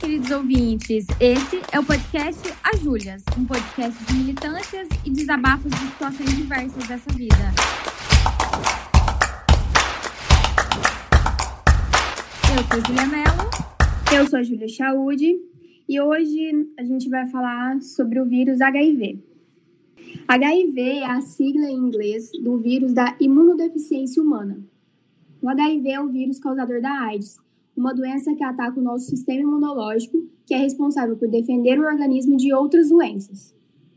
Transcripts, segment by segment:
queridos ouvintes. Esse é o podcast A Júlias, um podcast de militâncias e desabafos de situações diversas dessa vida. Eu sou Julia Mello. Eu sou a Júlia Chaude e hoje a gente vai falar sobre o vírus HIV. HIV é a sigla em inglês do vírus da imunodeficiência humana. O HIV é o vírus causador da AIDS, uma doença que ataca o nosso sistema imunológico, que é responsável por defender o organismo de outras doenças.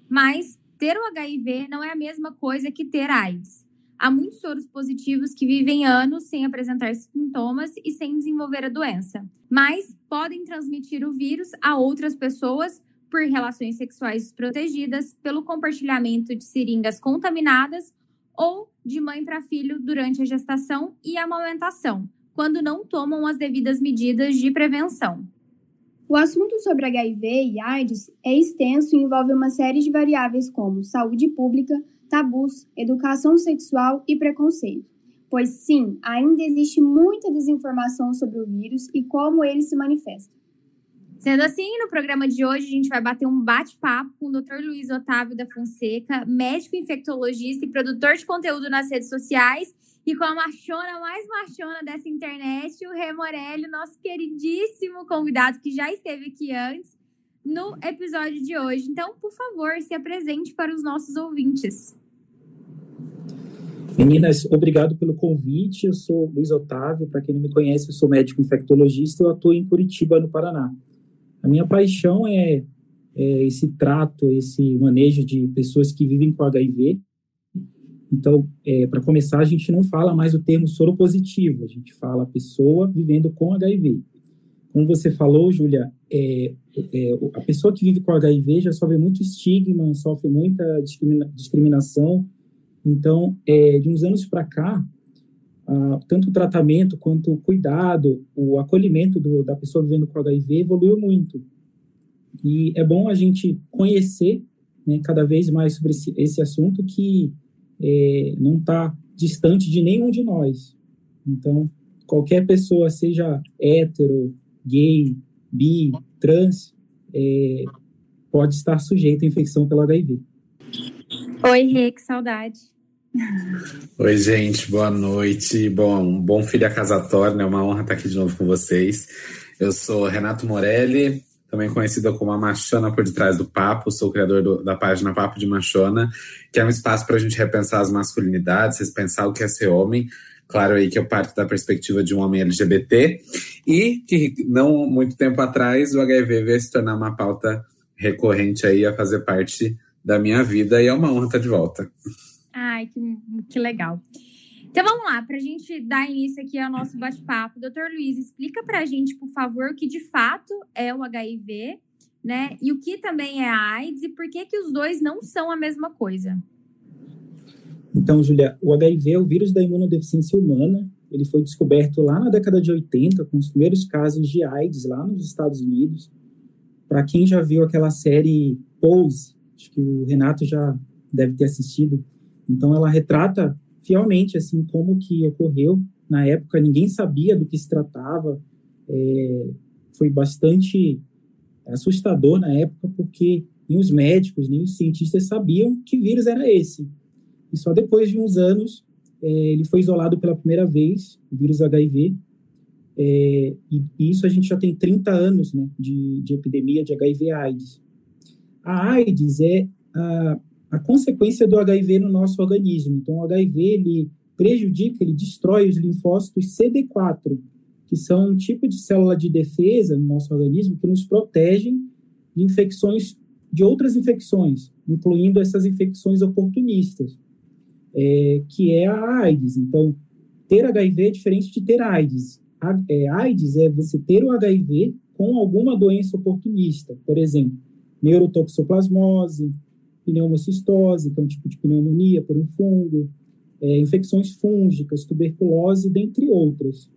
Mas ter o HIV não é a mesma coisa que ter AIDS. Há muitos soros positivos que vivem anos sem apresentar sintomas e sem desenvolver a doença, mas podem transmitir o vírus a outras pessoas por relações sexuais desprotegidas, pelo compartilhamento de seringas contaminadas ou de mãe para filho durante a gestação e a amamentação, quando não tomam as devidas medidas de prevenção. O assunto sobre HIV e AIDS é extenso e envolve uma série de variáveis como saúde pública, tabus, educação sexual e preconceito. Pois sim, ainda existe muita desinformação sobre o vírus e como ele se manifesta. Sendo assim, no programa de hoje a gente vai bater um bate-papo com o Dr. Luiz Otávio da Fonseca, médico infectologista e produtor de conteúdo nas redes sociais, e com a machona mais machona dessa internet, o Rê Morelli, nosso queridíssimo convidado que já esteve aqui antes no episódio de hoje. Então, por favor, se apresente para os nossos ouvintes. Meninas, obrigado pelo convite. Eu sou Luiz Otávio. Para quem não me conhece, eu sou médico infectologista. Eu atuo em Curitiba, no Paraná. A minha paixão é, é esse trato, esse manejo de pessoas que vivem com HIV. Então, é, para começar, a gente não fala mais o termo soropositivo, a gente fala pessoa vivendo com HIV. Como você falou, Júlia, é, é, a pessoa que vive com HIV já sofre muito estigma, sofre muita discrimina discriminação. Então, é, de uns anos para cá, ah, tanto o tratamento quanto o cuidado, o acolhimento do, da pessoa vivendo com HIV evoluiu muito. E é bom a gente conhecer né, cada vez mais sobre esse, esse assunto que é, não está distante de nenhum de nós. Então, qualquer pessoa, seja hétero, gay, bi, trans, é, pode estar sujeita à infecção pelo HIV. Oi, Rê, que saudade. Oi, gente, boa noite. Bom, bom filho a casa torna, é uma honra estar aqui de novo com vocês. Eu sou Renato Morelli, também conhecido como a Machona por detrás do Papo, sou o criador do, da página Papo de Machona, que é um espaço para a gente repensar as masculinidades, pensar o que é ser homem. Claro aí que eu parto da perspectiva de um homem LGBT e que não muito tempo atrás o HIV veio se tornar uma pauta recorrente aí a fazer parte da minha vida e é uma honra estar de volta. Ai, que, que legal. Então vamos lá, para a gente dar início aqui ao nosso bate-papo. Doutor Luiz, explica para a gente, por favor, o que de fato é o HIV, né? E o que também é a AIDS e por que, que os dois não são a mesma coisa. Então, Julia, o HIV é o vírus da imunodeficiência humana. Ele foi descoberto lá na década de 80, com os primeiros casos de AIDS lá nos Estados Unidos. Para quem já viu aquela série Pose, acho que o Renato já deve ter assistido, então, ela retrata fielmente assim como que ocorreu na época. Ninguém sabia do que se tratava. É, foi bastante assustador na época porque nem os médicos nem os cientistas sabiam que vírus era esse. E só depois de uns anos é, ele foi isolado pela primeira vez, o vírus HIV. É, e, e, isso a gente já tem 30 anos né, de, de epidemia de HIV/AIDS. A AIDS é a, a consequência do HIV no nosso organismo. Então, o HIV ele prejudica, ele destrói os linfócitos CD4, que são um tipo de célula de defesa no nosso organismo que nos protegem de infecções, de outras infecções, incluindo essas infecções oportunistas, é, que é a AIDS. Então, ter HIV é diferente de ter AIDS. A, é, AIDS é você ter o HIV com alguma doença oportunista, por exemplo, neurotoxoplasmose, pneumocistose, que é um tipo de pneumonia por um fungo, é, infecções fúngicas, tuberculose, dentre outras.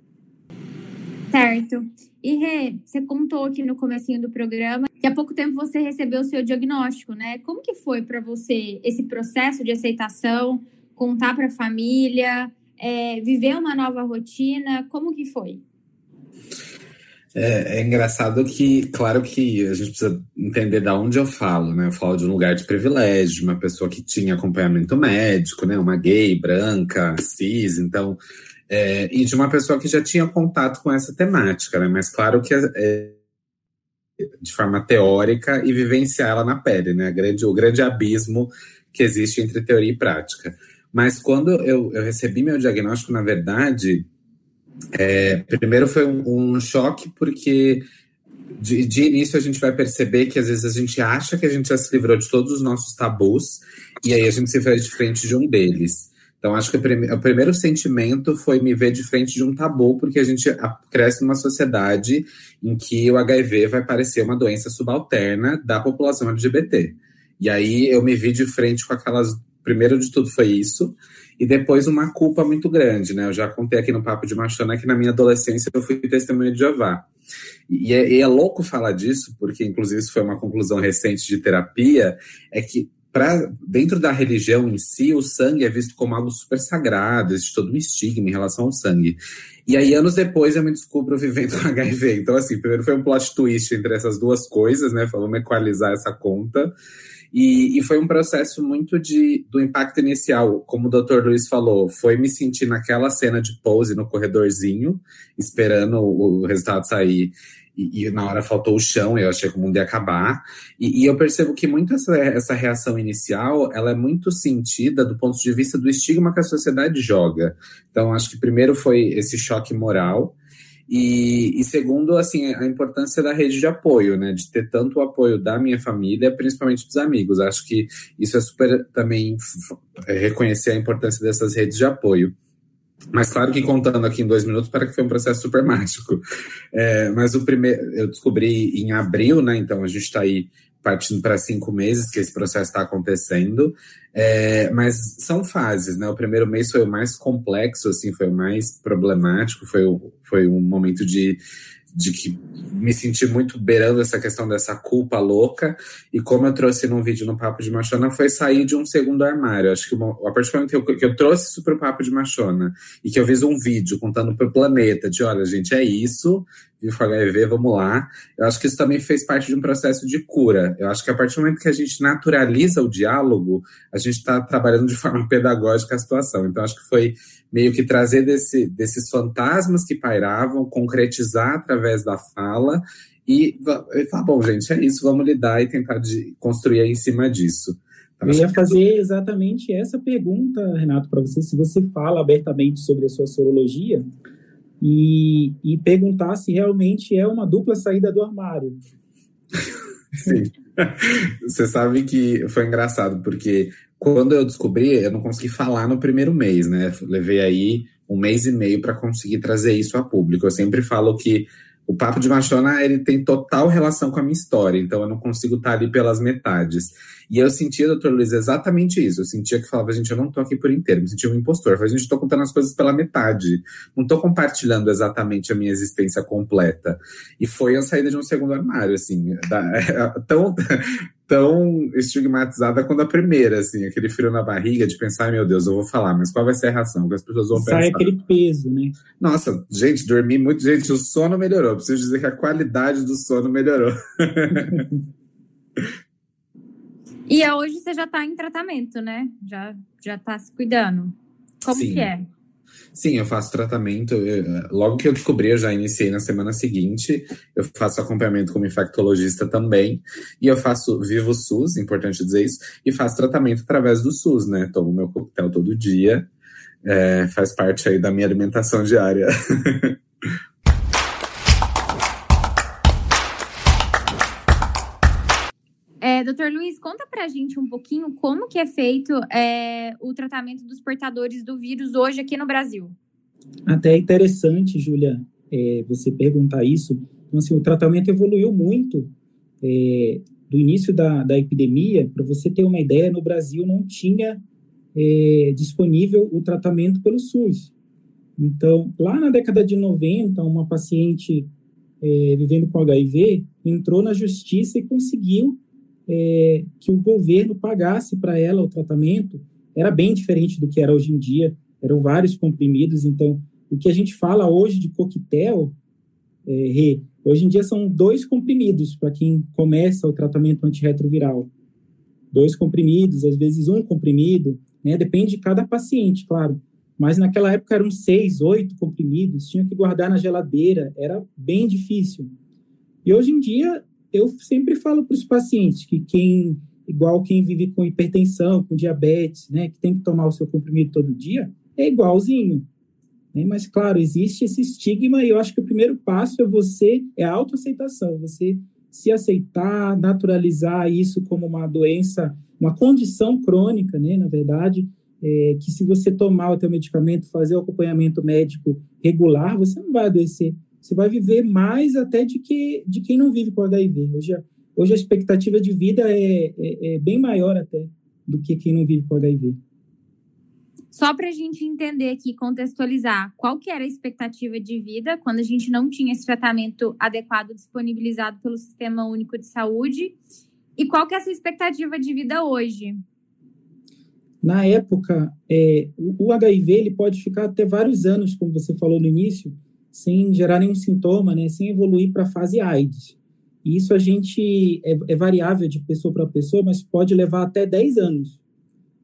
Certo. E Rê, você contou aqui no comecinho do programa que há pouco tempo você recebeu o seu diagnóstico, né? Como que foi para você esse processo de aceitação, contar para a família, é, viver uma nova rotina? Como que foi? É, é, engraçado que, claro que a gente precisa entender de onde eu falo, né? Eu falo de um lugar de privilégio, de uma pessoa que tinha acompanhamento médico, né? Uma gay, branca, cis, então. É, e de uma pessoa que já tinha contato com essa temática, né? Mas claro que é, é de forma teórica e vivenciar ela na pele, né? Grande, o grande abismo que existe entre teoria e prática. Mas quando eu, eu recebi meu diagnóstico, na verdade, é, primeiro foi um, choque, porque de, de, início a gente vai perceber que às vezes a gente acha que a gente já se livrou de todos os nossos tabus, e aí a gente se vê de frente de um deles. Então, acho que o, o primeiro sentimento foi me ver de frente de um tabu, porque a gente cresce numa sociedade em que o HIV vai parecer uma doença subalterna da população LGBT. E aí eu me vi de frente com aquelas. Primeiro de tudo foi isso e depois uma culpa muito grande, né? Eu já contei aqui no Papo de Machona que na minha adolescência eu fui testemunha de Jeová. E é, e é louco falar disso, porque inclusive isso foi uma conclusão recente de terapia, é que Pra, dentro da religião em si, o sangue é visto como algo super sagrado, existe todo um estigma em relação ao sangue. E aí, anos depois, eu me descubro vivendo com HIV. Então, assim, primeiro foi um plot twist entre essas duas coisas, né? Vamos equalizar essa conta. E, e, foi um processo muito de, do impacto inicial, como o Dr. Luiz falou, foi me sentir naquela cena de pose no corredorzinho, esperando o, o resultado sair. E, e, na hora faltou o chão, eu achei que o mundo ia acabar. E, e eu percebo que muito essa, essa, reação inicial, ela é muito sentida do ponto de vista do estigma que a sociedade joga. Então, acho que primeiro foi esse choque moral, e, e, segundo, assim, a importância da rede de apoio, né? De ter tanto o apoio da minha família, principalmente dos amigos. Acho que isso é super também é, reconhecer a importância dessas redes de apoio. Mas claro que contando aqui em dois minutos, para que foi um processo super mágico. É, mas o primeiro, eu descobri em abril, né? Então a gente está aí partindo para cinco meses que esse processo está acontecendo, é, mas são fases, né? O primeiro mês foi o mais complexo, assim, foi o mais problemático, foi, foi um momento de de que me senti muito beirando essa questão dessa culpa louca. E como eu trouxe num vídeo no Papo de Machona, foi sair de um segundo armário. Acho que uma, a partir do momento que eu, que eu trouxe isso para o Papo de Machona e que eu fiz um vídeo contando para o planeta de: olha, gente, é isso, viu HIV, vamos lá. Eu acho que isso também fez parte de um processo de cura. Eu acho que a partir do momento que a gente naturaliza o diálogo, a gente está trabalhando de forma pedagógica a situação. Então, acho que foi meio que trazer desse, desses fantasmas que pairavam, concretizar através da fala e, e falar, bom, gente, é isso, vamos lidar e tentar de, construir em cima disso. Então, Eu ia fazer exatamente essa pergunta, Renato, para você, se você fala abertamente sobre a sua sorologia e, e perguntar se realmente é uma dupla saída do armário. Sim. Você sabe que foi engraçado, porque quando eu descobri, eu não consegui falar no primeiro mês, né? Levei aí um mês e meio para conseguir trazer isso a público. Eu sempre falo que o Papo de Machona ele tem total relação com a minha história, então eu não consigo estar ali pelas metades. E eu sentia, doutor Luiz, exatamente isso. Eu sentia que falava, gente, eu não tô aqui por inteiro, me sentia um impostor. Eu falei, gente, tô contando as coisas pela metade. Não tô compartilhando exatamente a minha existência completa. E foi a saída de um segundo armário, assim, da, tão, tão estigmatizada quanto a primeira, assim, aquele frio na barriga de pensar, meu Deus, eu vou falar, mas qual vai ser a reação? Que as pessoas vão Sai pensar. aquele peso, né? Nossa, gente, dormi muito, gente, o sono melhorou. Preciso dizer que a qualidade do sono melhorou. E hoje você já está em tratamento, né? Já já está se cuidando. Como Sim. que é? Sim, eu faço tratamento. logo que eu descobri, eu já iniciei na semana seguinte. Eu faço acompanhamento como infectologista também. E eu faço vivo SUS, importante dizer isso, e faço tratamento através do SUS, né? Tomo meu coquetel todo dia. É, faz parte aí da minha alimentação diária. É, doutor Luiz, conta pra gente um pouquinho como que é feito é, o tratamento dos portadores do vírus hoje aqui no Brasil. Até é interessante, Júlia, é, você perguntar isso. Então, assim, o tratamento evoluiu muito é, do início da, da epidemia. Para você ter uma ideia, no Brasil não tinha é, disponível o tratamento pelo SUS. Então, lá na década de 90, uma paciente é, vivendo com HIV entrou na justiça e conseguiu é, que o governo pagasse para ela o tratamento era bem diferente do que era hoje em dia. Eram vários comprimidos. Então, o que a gente fala hoje de coquetel é, Hoje em dia são dois comprimidos para quem começa o tratamento antirretroviral. Dois comprimidos, às vezes um comprimido, né? Depende de cada paciente, claro. Mas naquela época eram seis, oito comprimidos, tinha que guardar na geladeira, era bem difícil. E hoje em dia, eu sempre falo para os pacientes que quem, igual quem vive com hipertensão, com diabetes, né, que tem que tomar o seu comprimido todo dia, é igualzinho. Né? Mas, claro, existe esse estigma e eu acho que o primeiro passo é você, é a autoaceitação, você se aceitar, naturalizar isso como uma doença, uma condição crônica, né, na verdade, é, que se você tomar o teu medicamento, fazer o acompanhamento médico regular, você não vai adoecer. Você vai viver mais até de, que, de quem não vive com HIV. Hoje, a, hoje a expectativa de vida é, é, é bem maior até do que quem não vive com HIV. Só para a gente entender aqui, contextualizar, qual que era a expectativa de vida quando a gente não tinha esse tratamento adequado disponibilizado pelo Sistema Único de Saúde e qual que é essa expectativa de vida hoje? Na época, é, o, HIV ele pode ficar até vários anos, como você falou no início, sem gerar nenhum sintoma, né, sem evoluir para a fase AIDS. E isso a gente é, é variável de pessoa para pessoa, mas pode levar até 10 anos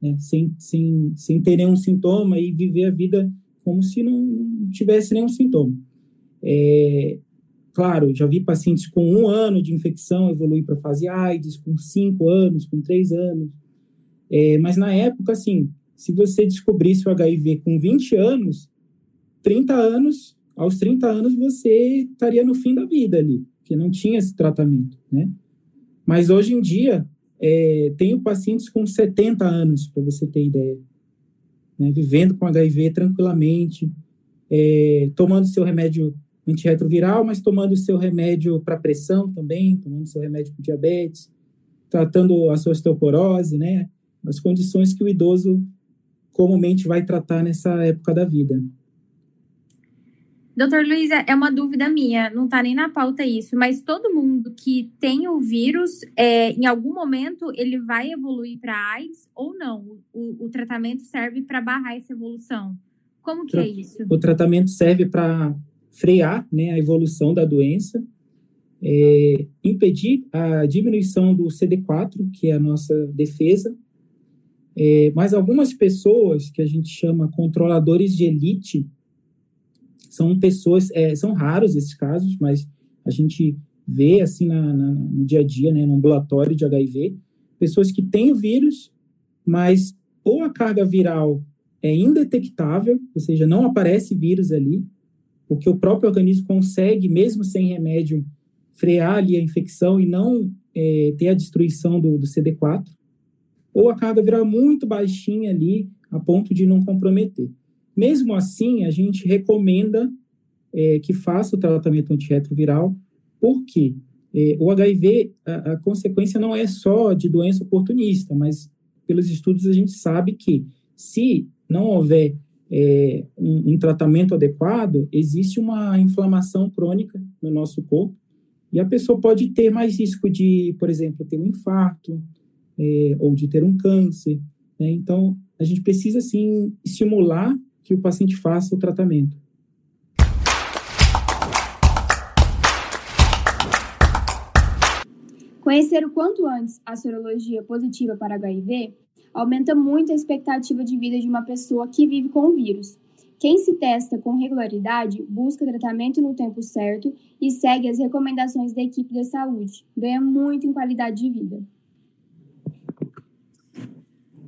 né, sem, sem, sem ter nenhum sintoma e viver a vida como se não tivesse nenhum sintoma. É, claro, já vi pacientes com um ano de infecção evoluir para fase AIDS, com cinco anos, com três anos. É, mas na época, assim, se você descobrisse o HIV com 20 anos, 30 anos, aos 30 anos você estaria no fim da vida ali, que não tinha esse tratamento, né? Mas hoje em dia, é, tenho pacientes com 70 anos, para você ter ideia, né, vivendo com HIV tranquilamente, é, tomando seu remédio antirretroviral, mas tomando seu remédio para pressão também, tomando seu remédio para diabetes, tratando a sua osteoporose, né, as condições que o idoso comumente vai tratar nessa época da vida. Doutor Luiz, é uma dúvida minha, não está nem na pauta isso, mas todo mundo que tem o vírus, é, em algum momento ele vai evoluir para AIDS ou não? O, o tratamento serve para barrar essa evolução? Como que é isso? O tratamento serve para frear né, a evolução da doença, é, impedir a diminuição do CD4, que é a nossa defesa, é, mas algumas pessoas que a gente chama controladores de elite, são pessoas, é, são raros esses casos, mas a gente vê assim na, na, no dia a dia, né, no ambulatório de HIV, pessoas que têm o vírus, mas ou a carga viral é indetectável, ou seja, não aparece vírus ali, porque o próprio organismo consegue, mesmo sem remédio, frear ali a infecção e não é, ter a destruição do, do CD4, ou a carga viral é muito baixinha ali, a ponto de não comprometer. Mesmo assim, a gente recomenda é, que faça o tratamento antirretroviral, porque é, o HIV, a, a, consequência não é só de doença oportunista, mas pelos estudos a gente sabe que se não houver é, um, um, tratamento adequado, existe uma inflamação crônica no nosso corpo e a pessoa pode ter mais risco de, por exemplo, ter um infarto é, ou de ter um câncer. Né? Então, a gente precisa, sim, estimular que o paciente faça o tratamento. Conhecer o quanto antes a sorologia positiva para HIV aumenta muito a expectativa de vida de uma pessoa que vive com o vírus. Quem se testa com regularidade busca tratamento no tempo certo e segue as recomendações da equipe da saúde. Ganha muito em qualidade de vida.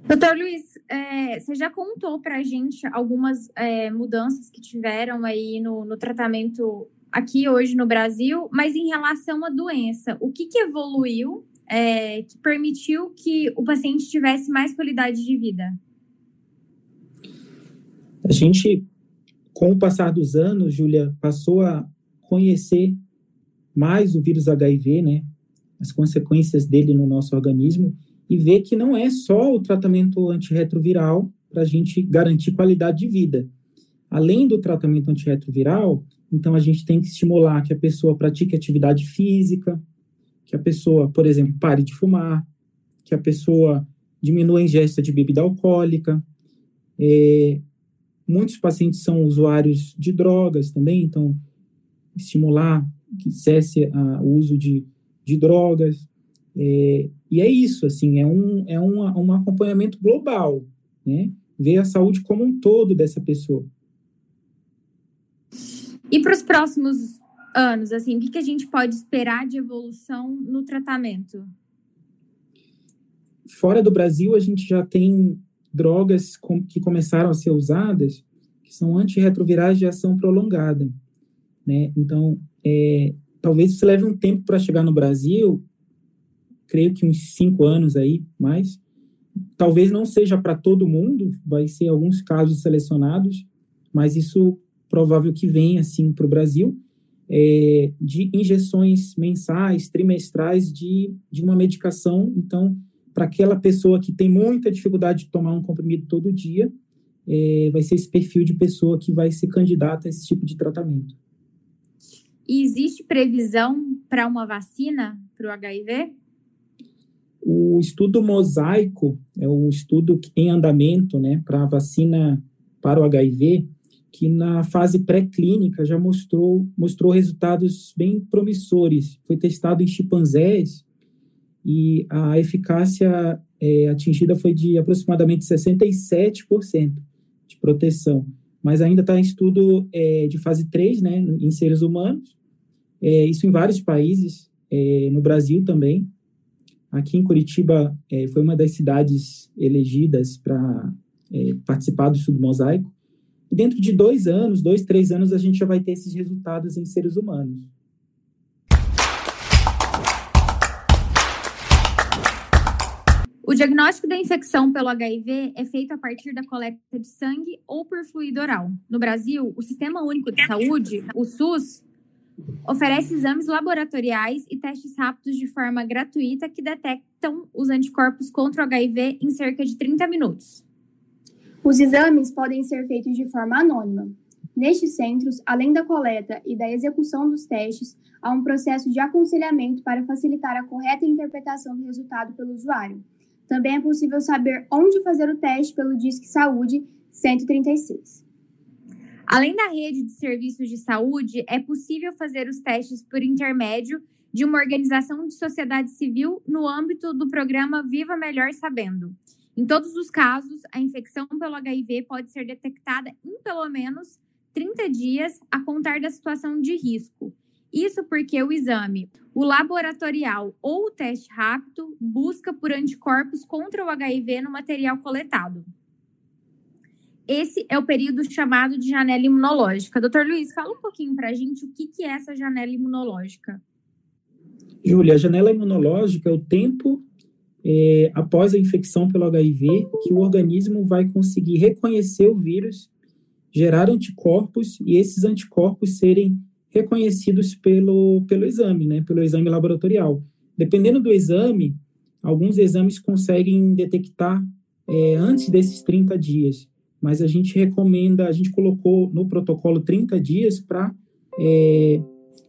Doutor Luiz, é, você já contou para a gente algumas é, mudanças que tiveram aí no, no, tratamento aqui hoje no Brasil, mas em relação à doença, o que, que evoluiu é, que permitiu que o paciente tivesse mais qualidade de vida? A gente, com o passar dos anos, Júlia, passou a conhecer mais o vírus HIV, né? As consequências dele no nosso organismo e ver que não é só o tratamento antirretroviral para a gente garantir qualidade de vida. Além do tratamento antirretroviral, então a gente tem que estimular que a pessoa pratique atividade física, que a pessoa, por exemplo, pare de fumar, que a pessoa diminua a ingesta de bebida alcoólica. É, muitos pacientes são usuários de drogas também, então estimular que cesse a, o uso de, de drogas. É, e é isso, assim, é um, é um, um acompanhamento global, né? Ver a saúde como um todo dessa pessoa. E para os próximos anos, assim, o que, que a gente pode esperar de evolução no tratamento? Fora do Brasil, a gente já tem drogas que começaram a ser usadas, que são antirretrovirais de ação prolongada, né? Então, é, talvez isso leve um tempo para chegar no Brasil, creio que uns cinco anos aí, mais. Talvez não seja para todo mundo, vai ser alguns casos selecionados, mas isso provável que venha, assim, para o Brasil, é, de injeções mensais, trimestrais de, de uma medicação. Então, para aquela pessoa que tem muita dificuldade de tomar um comprimido todo dia, é, vai ser esse perfil de pessoa que vai ser candidata a esse tipo de tratamento. E existe previsão para uma vacina para o HIV? O estudo mosaico é um estudo em andamento né, para a vacina para o HIV, que na fase pré-clínica já mostrou, mostrou resultados bem promissores. Foi testado em chimpanzés e a eficácia é, atingida foi de aproximadamente 67% de proteção. Mas ainda está em estudo é, de fase 3, né, em seres humanos, é, isso em vários países, é, no Brasil também. Aqui em Curitiba é, foi uma das cidades elegidas para é, participar do estudo mosaico. E dentro de dois anos, dois, três anos, a gente já vai ter esses resultados em seres humanos. O diagnóstico da infecção pelo HIV é feito a partir da coleta de sangue ou por fluido oral. No Brasil, o Sistema Único de Saúde, o SUS, oferece exames laboratoriais e testes rápidos de forma gratuita que detectam os anticorpos contra o HIV em cerca de 30 minutos. Os exames podem ser feitos de forma anônima. Nestes centros, além da coleta e da execução dos testes, há um processo de aconselhamento para facilitar a correta interpretação do resultado pelo usuário. Também é possível saber onde fazer o teste pelo Disque Saúde 136. Além da rede de serviços de saúde, é possível fazer os testes por intermédio de uma organização de sociedade civil no âmbito do programa Viva Melhor Sabendo. Em todos os casos, a infecção pelo HIV pode ser detectada em pelo menos 30 dias a contar da situação de risco. Isso porque o exame, o laboratorial ou o teste rápido busca por anticorpos contra o HIV no material coletado. Esse é o período chamado de janela imunológica. Doutor Luiz, fala um pouquinho para a gente o que, que é essa janela imunológica. Júlia, a janela imunológica é o tempo é, após a infecção pelo HIV, que o organismo vai conseguir reconhecer o vírus, gerar anticorpos e esses anticorpos serem reconhecidos pelo, pelo exame, né, pelo exame laboratorial. Dependendo do exame, alguns exames conseguem detectar é, antes desses 30 dias, mas a gente recomenda, a gente colocou no protocolo 30 dias para é,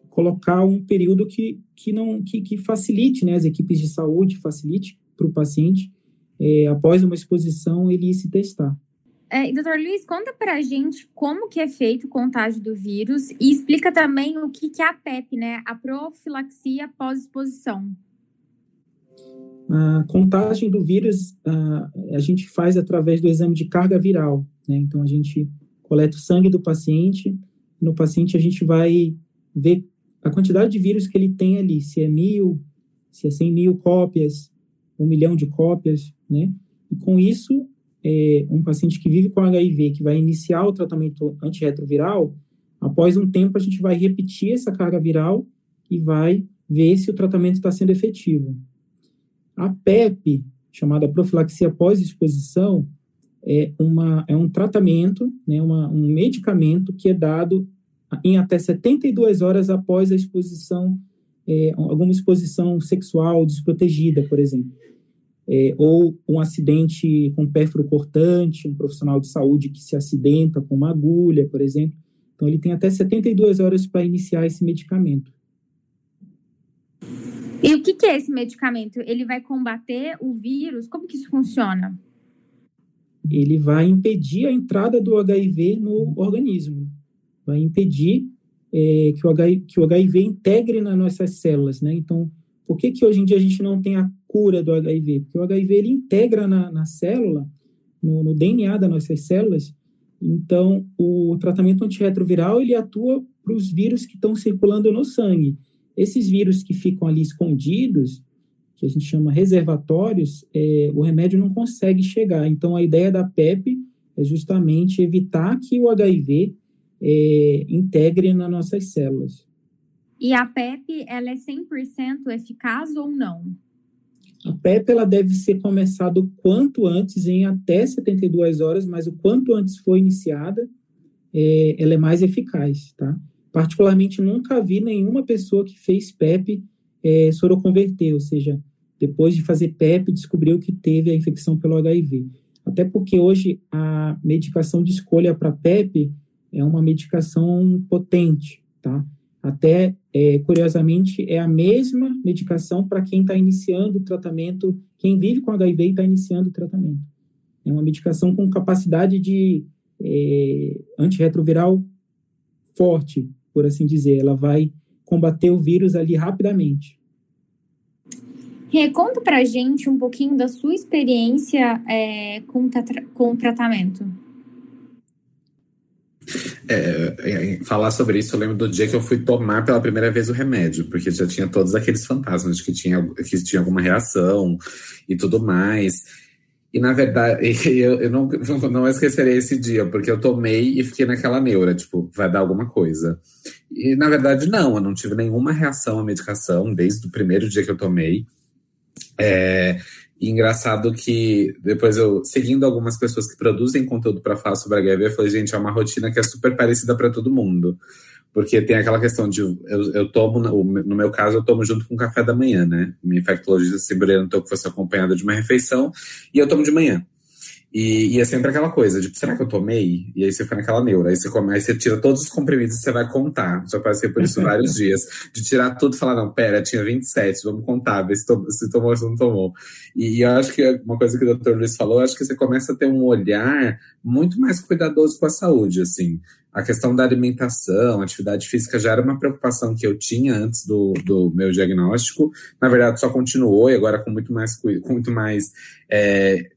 colocar um período que, que não que, que facilite, né, as equipes de saúde facilite para o paciente, é, após uma exposição, ele se testar. É, doutor Luiz, conta para a gente como que é feito o contágio do vírus e explica também o que, que é a PEP, né? A profilaxia pós-exposição. A contagem do vírus a, gente faz através do exame de carga viral, né? Então, a gente coleta o sangue do paciente, no paciente a gente vai ver a quantidade de vírus que ele tem ali, se é mil, se é cem mil cópias, um milhão de cópias, né? E com isso, é, um paciente que vive com HIV, que vai iniciar o tratamento antirretroviral, após um tempo a gente vai repetir essa carga viral e vai ver se o tratamento está sendo efetivo. A PEP, chamada profilaxia pós-exposição, é, uma, é um tratamento, né, uma, um medicamento que é dado em até 72 horas após a exposição é, alguma exposição sexual desprotegida, por exemplo. É, ou um acidente com pérfuro cortante, um profissional de saúde que se acidenta com uma agulha, por exemplo. Então, ele tem até 72 horas para iniciar esse medicamento. E o que, que é esse medicamento? Ele vai combater o vírus? Como que isso funciona? Ele vai impedir a entrada do HIV no organismo. Vai impedir é, que, o HIV, que o HIV integre nas nossas células, né? Então, por que, que hoje em dia a gente não tem a cura do HIV? Porque o HIV ele integra na, na célula, no, no, DNA das nossas células. Então, o tratamento antirretroviral ele atua para os vírus que estão circulando no sangue. Esses vírus que ficam ali escondidos, que a gente chama reservatórios, é, o remédio não consegue chegar. Então, a ideia da PEP é justamente evitar que o HIV é, integre nas nossas células. E a PEP, ela é 100% eficaz ou não? A PEP ela deve ser começada o quanto antes, em até 72 horas, mas o quanto antes for iniciada, é, ela é mais eficaz, tá? Particularmente, nunca vi nenhuma pessoa que fez PEP é, soroconverter, ou seja, depois de fazer PEP, descobriu que teve a infecção pelo HIV. Até porque hoje a medicação de escolha para PEP é uma medicação potente, tá? Até, é, curiosamente, é a mesma medicação para quem está iniciando o tratamento, quem vive com HIV e está iniciando o tratamento. É uma medicação com capacidade de é, antirretroviral forte, por assim dizer. Ela vai combater o vírus ali rapidamente. Rê, conta pra gente um pouquinho da sua experiência é, com, com o tratamento. É, é, falar sobre isso, eu lembro do dia que eu fui tomar pela primeira vez o remédio, porque já tinha todos aqueles fantasmas de que tinha, que tinha alguma reação e tudo mais. E na verdade, eu, eu não, não esquecerei esse dia, porque eu tomei e fiquei naquela neura, tipo, vai dar alguma coisa. E na verdade, não, eu não tive nenhuma reação à medicação desde o primeiro dia que eu tomei. É, e engraçado que depois eu, seguindo algumas pessoas que produzem conteúdo para falar sobre HIV, eu falei, gente, é uma rotina que é super parecida para todo mundo. Porque tem aquela questão de eu, eu tomo, no meu caso, eu tomo junto com o café da manhã, né? Minha infectologista sempre orientou que fosse acompanhada de uma refeição, e eu tomo de manhã. E, e, é sempre aquela coisa, tipo, será que eu tomei? E aí você fica naquela neura. Aí você, come, aí você tira todos os comprimidos e você vai contar. Já passei por isso vários dias. De tirar tudo e falar, não, pera, tinha 27, vamos contar, ver se, to, se tomou ou se não tomou. E, e, eu acho que uma coisa que o Dr. Luiz falou, acho que você começa a ter um olhar muito mais cuidadoso com a saúde, assim a questão da alimentação, atividade física já era uma preocupação que eu tinha antes do, do meu diagnóstico. Na verdade, só continuou e agora com muito mais, com muito mais é,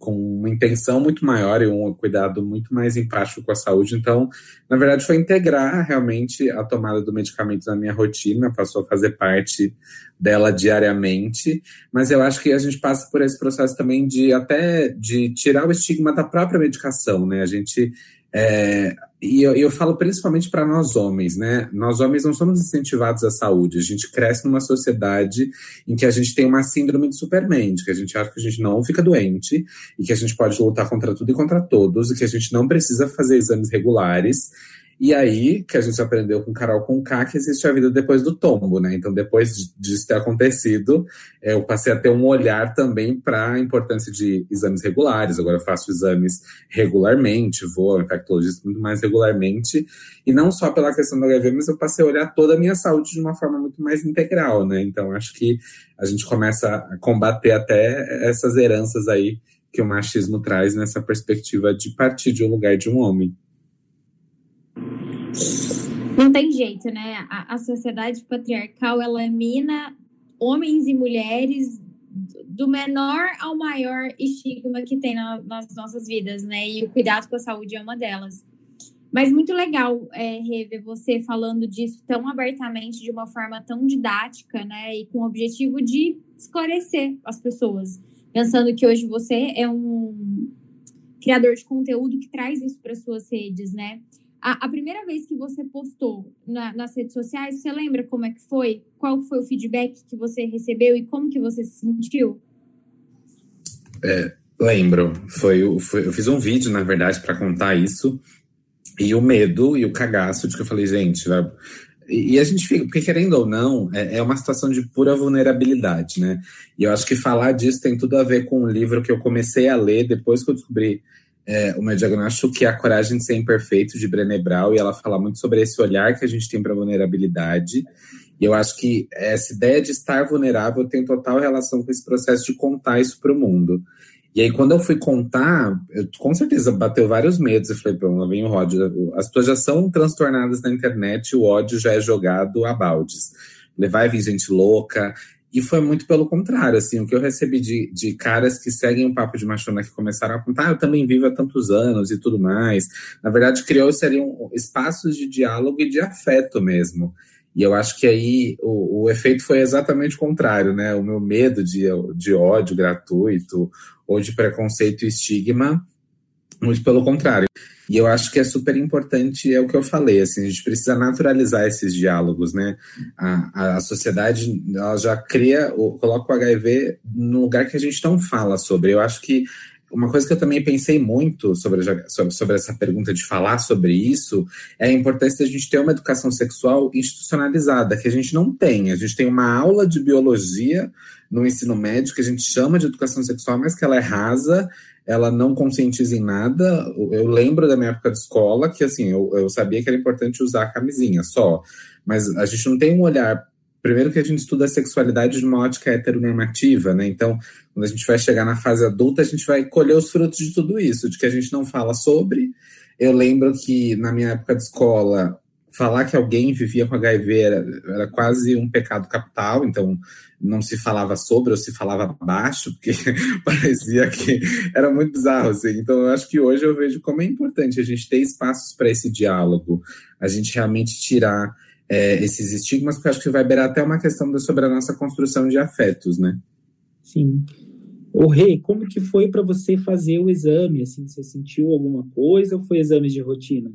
com uma intenção muito maior e um cuidado muito mais empático com a saúde. Então, na verdade, foi integrar realmente a tomada do medicamento na minha rotina, passou a fazer parte dela diariamente. Mas eu acho que a gente passa por esse processo também de até de tirar o estigma da própria medicação, né? A gente é, e eu, eu, falo principalmente para nós homens, né? Nós homens não somos incentivados à saúde. A gente cresce numa sociedade em que a gente tem uma síndrome de Superman, que a gente acha que a gente não fica doente e que a gente pode lutar contra tudo e contra todos e que a gente não precisa fazer exames regulares e aí, que a gente aprendeu com Carol com K, que existe a vida depois do tombo, né? Então, depois disso ter acontecido, é, eu passei a ter um olhar também para a importância de exames regulares. Agora eu faço exames regularmente, vou ao infectologista muito mais regularmente. E não só pela questão do HIV, mas eu passei a olhar toda a minha saúde de uma forma muito mais integral, né? Então, acho que a gente começa a combater até essas heranças aí que o machismo traz nessa perspectiva de partir de um lugar de um homem. Não tem jeito, né? A, a sociedade patriarcal, ela mina homens e mulheres do menor ao maior estigma que tem na, nas nossas vidas, né? E o cuidado com a saúde é uma delas. Mas muito legal é, rever você falando disso tão abertamente, de uma forma tão didática, né? E com o objetivo de esclarecer as pessoas. Pensando que hoje você é um criador de conteúdo que traz isso para suas redes, né? A, a, primeira vez que você postou na, nas redes sociais, você lembra como é que foi? Qual foi o feedback que você recebeu e como que você se sentiu? É, lembro. Foi, foi, eu fiz um vídeo, na verdade, para contar isso. E o medo e o cagaço de que eu falei, gente, vai... E a gente fica, porque querendo ou não, é, é, uma situação de pura vulnerabilidade, né? E eu acho que falar disso tem tudo a ver com um livro que eu comecei a ler depois que eu descobri é, meu diagnóstico, que é A Coragem de Ser Imperfeito, de Brené Brown, e ela fala muito sobre esse olhar que a gente tem para a vulnerabilidade. E eu acho que essa ideia de estar vulnerável tem total relação com esse processo de contar isso para o mundo. E aí, quando eu fui contar, eu, com certeza bateu vários medos. Eu falei, pronto, lá vem o ódio. As pessoas já são transtornadas na internet, o ódio já é jogado a baldes. Levar vir gente louca. E foi muito pelo contrário, assim, o que eu recebi de, de caras que seguem o papo de machona que começaram a contar, ah, eu também vivo há tantos anos e tudo mais. Na verdade, criou seriam espaços de diálogo e de afeto mesmo. E eu acho que aí o, o efeito foi exatamente o contrário, né? O meu medo de, de ódio gratuito ou de preconceito e estigma, muito pelo contrário. E eu acho que é super importante, é o que eu falei, assim, a gente precisa naturalizar esses diálogos, né? A, a sociedade, ela já cria, coloca o HIV no lugar que a gente não fala sobre. Eu acho que uma coisa que eu também pensei muito sobre, sobre, sobre, essa pergunta de falar sobre isso é a importância da gente ter uma educação sexual institucionalizada, que a gente não tem. A gente tem uma aula de biologia no ensino médio que a gente chama de educação sexual, mas que ela é rasa, ela não conscientiza em nada. Eu lembro da minha época de escola que, assim, eu, eu sabia que era importante usar a camisinha só, mas a gente não tem um olhar. Primeiro que a gente estuda a sexualidade de uma ótica heteronormativa, né? Então, quando a gente vai chegar na fase adulta, a gente vai colher os frutos de tudo isso, de que a gente não fala sobre. Eu lembro que na minha época de escola, falar que alguém vivia com HIV era, era, quase um pecado capital, então não se falava sobre ou se falava baixo, porque parecia que era muito bizarro. Assim. Então, eu acho que hoje eu vejo como é importante a gente ter espaços para esse diálogo, a gente realmente tirar é, esses estigmas, porque acho que vai beirar até uma questão sobre a nossa construção de afetos, né? Sim. O Rei, como que foi para você fazer o exame? Assim, você sentiu alguma coisa ou foi exame de rotina?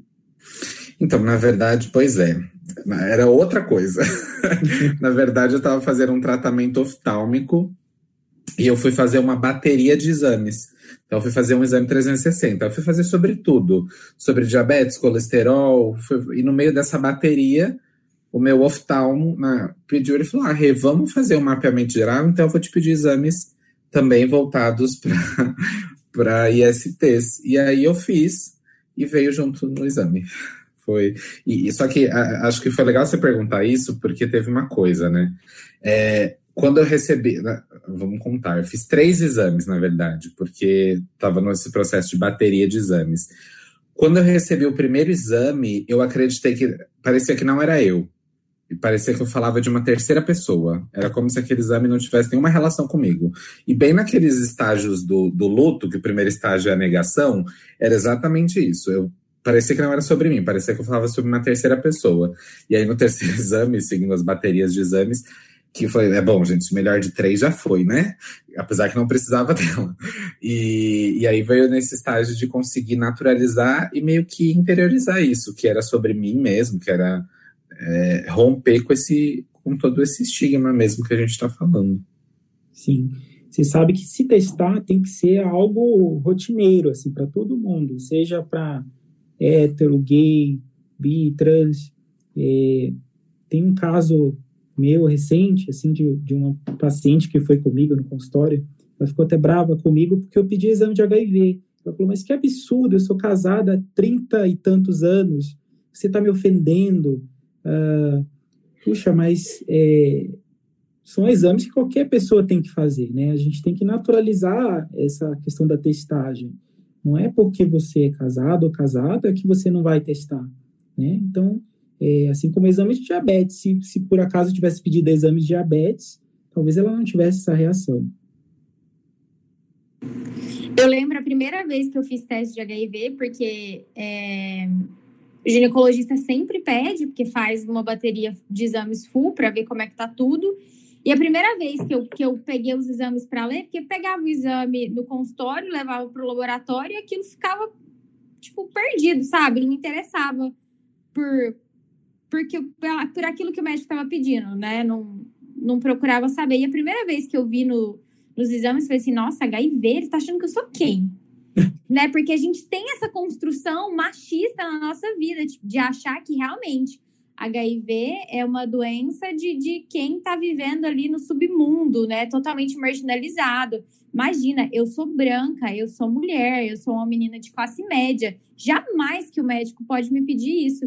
Então, na verdade, pois é. Era outra coisa. na verdade, eu estava fazendo um tratamento oftálmico e eu fui fazer uma bateria de exames. Então, eu fui fazer um exame 360. Eu fui fazer sobre tudo: sobre diabetes, colesterol. Fui... E no meio dessa bateria, o meu oftalmo né, pediu, ele falou: Ah, Rê, vamos fazer um mapeamento geral, então eu vou te pedir exames também voltados para ISTs. E aí eu fiz e veio junto no exame. Foi. E, só que a, acho que foi legal você perguntar isso, porque teve uma coisa, né? É, quando eu recebi. Né, vamos contar, eu fiz três exames, na verdade, porque estava nesse processo de bateria de exames. Quando eu recebi o primeiro exame, eu acreditei que parecia que não era eu. E parecia que eu falava de uma terceira pessoa. Era como se aquele exame não tivesse nenhuma relação comigo. E bem naqueles estágios do, do luto, que o primeiro estágio é a negação, era exatamente isso. Eu parecia que não era sobre mim, parecia que eu falava sobre uma terceira pessoa. E aí no terceiro exame, seguindo as baterias de exames, que foi, é bom, gente, melhor de três já foi, né? Apesar que não precisava dela. E, e aí veio nesse estágio de conseguir naturalizar e meio que interiorizar isso, que era sobre mim mesmo, que era é, romper com esse com todo esse estigma mesmo que a gente está falando. Sim. Você sabe que se testar tem que ser algo rotineiro, assim, para todo mundo, seja para hétero, gay, bi, trans. É, tem um caso meu recente, assim, de, de uma paciente que foi comigo no consultório, ela ficou até brava comigo porque eu pedi exame de HIV. Ela falou, mas que absurdo, eu sou casada há 30 e tantos anos, você está me ofendendo. Uh, puxa, mas é, são exames que qualquer pessoa tem que fazer, né? A gente tem que naturalizar essa questão da testagem. Não é porque você é casado ou casada que você não vai testar, né? Então, é, assim como exame de diabetes, se, se por acaso tivesse pedido exame de diabetes, talvez ela não tivesse essa reação. Eu lembro a primeira vez que eu fiz teste de HIV, porque é, o ginecologista sempre pede, porque faz uma bateria de exames full para ver como é que tá tudo. E a primeira vez que eu, que eu peguei os exames para ler, porque pegava o exame no consultório, levava para o laboratório e aquilo ficava, tipo, perdido, sabe? Não me interessava por, porque, por aquilo que o médico estava pedindo, né? Não, não procurava saber. E a primeira vez que eu vi no, nos exames, falei assim, nossa, HIV, ele tá achando que eu sou quem? né? Porque a gente tem essa construção machista na nossa vida, de, de achar que realmente HIV é uma doença de, de quem está vivendo ali no submundo, né? Totalmente marginalizado. Imagina, eu sou branca, eu sou mulher, eu sou uma menina de classe média. Jamais que o médico pode me pedir isso.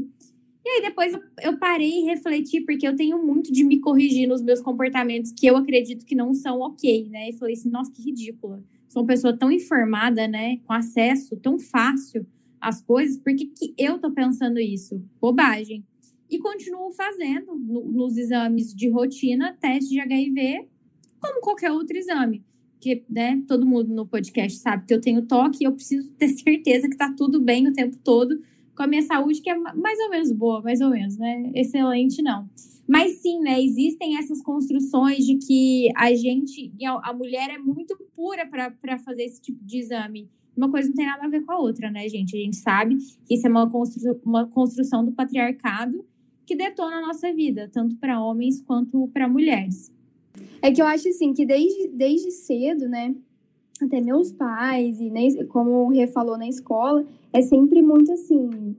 E aí depois eu parei e refleti, porque eu tenho muito de me corrigir nos meus comportamentos que eu acredito que não são ok, né? E falei assim, nossa, que ridícula. sou uma pessoa tão informada, né, com acesso tão fácil às coisas, por que, que eu tô pensando isso? Bobagem. E continuo fazendo no, nos exames de rotina teste de HIV, como qualquer outro exame. Porque, né, todo mundo no podcast sabe que eu tenho toque e eu preciso ter certeza que tá tudo bem o tempo todo com a minha saúde, que é mais ou menos boa, mais ou menos, né? Excelente, não. Mas sim, né? Existem essas construções de que a gente, a mulher é muito pura para fazer esse tipo de exame. Uma coisa não tem nada a ver com a outra, né, gente? A gente sabe que isso é uma, constru uma construção do patriarcado que detona a nossa vida, tanto para homens quanto para mulheres. É que eu acho assim que desde, desde cedo, né? Até meus pais, e nem, como o Rê falou na escola, é sempre muito assim,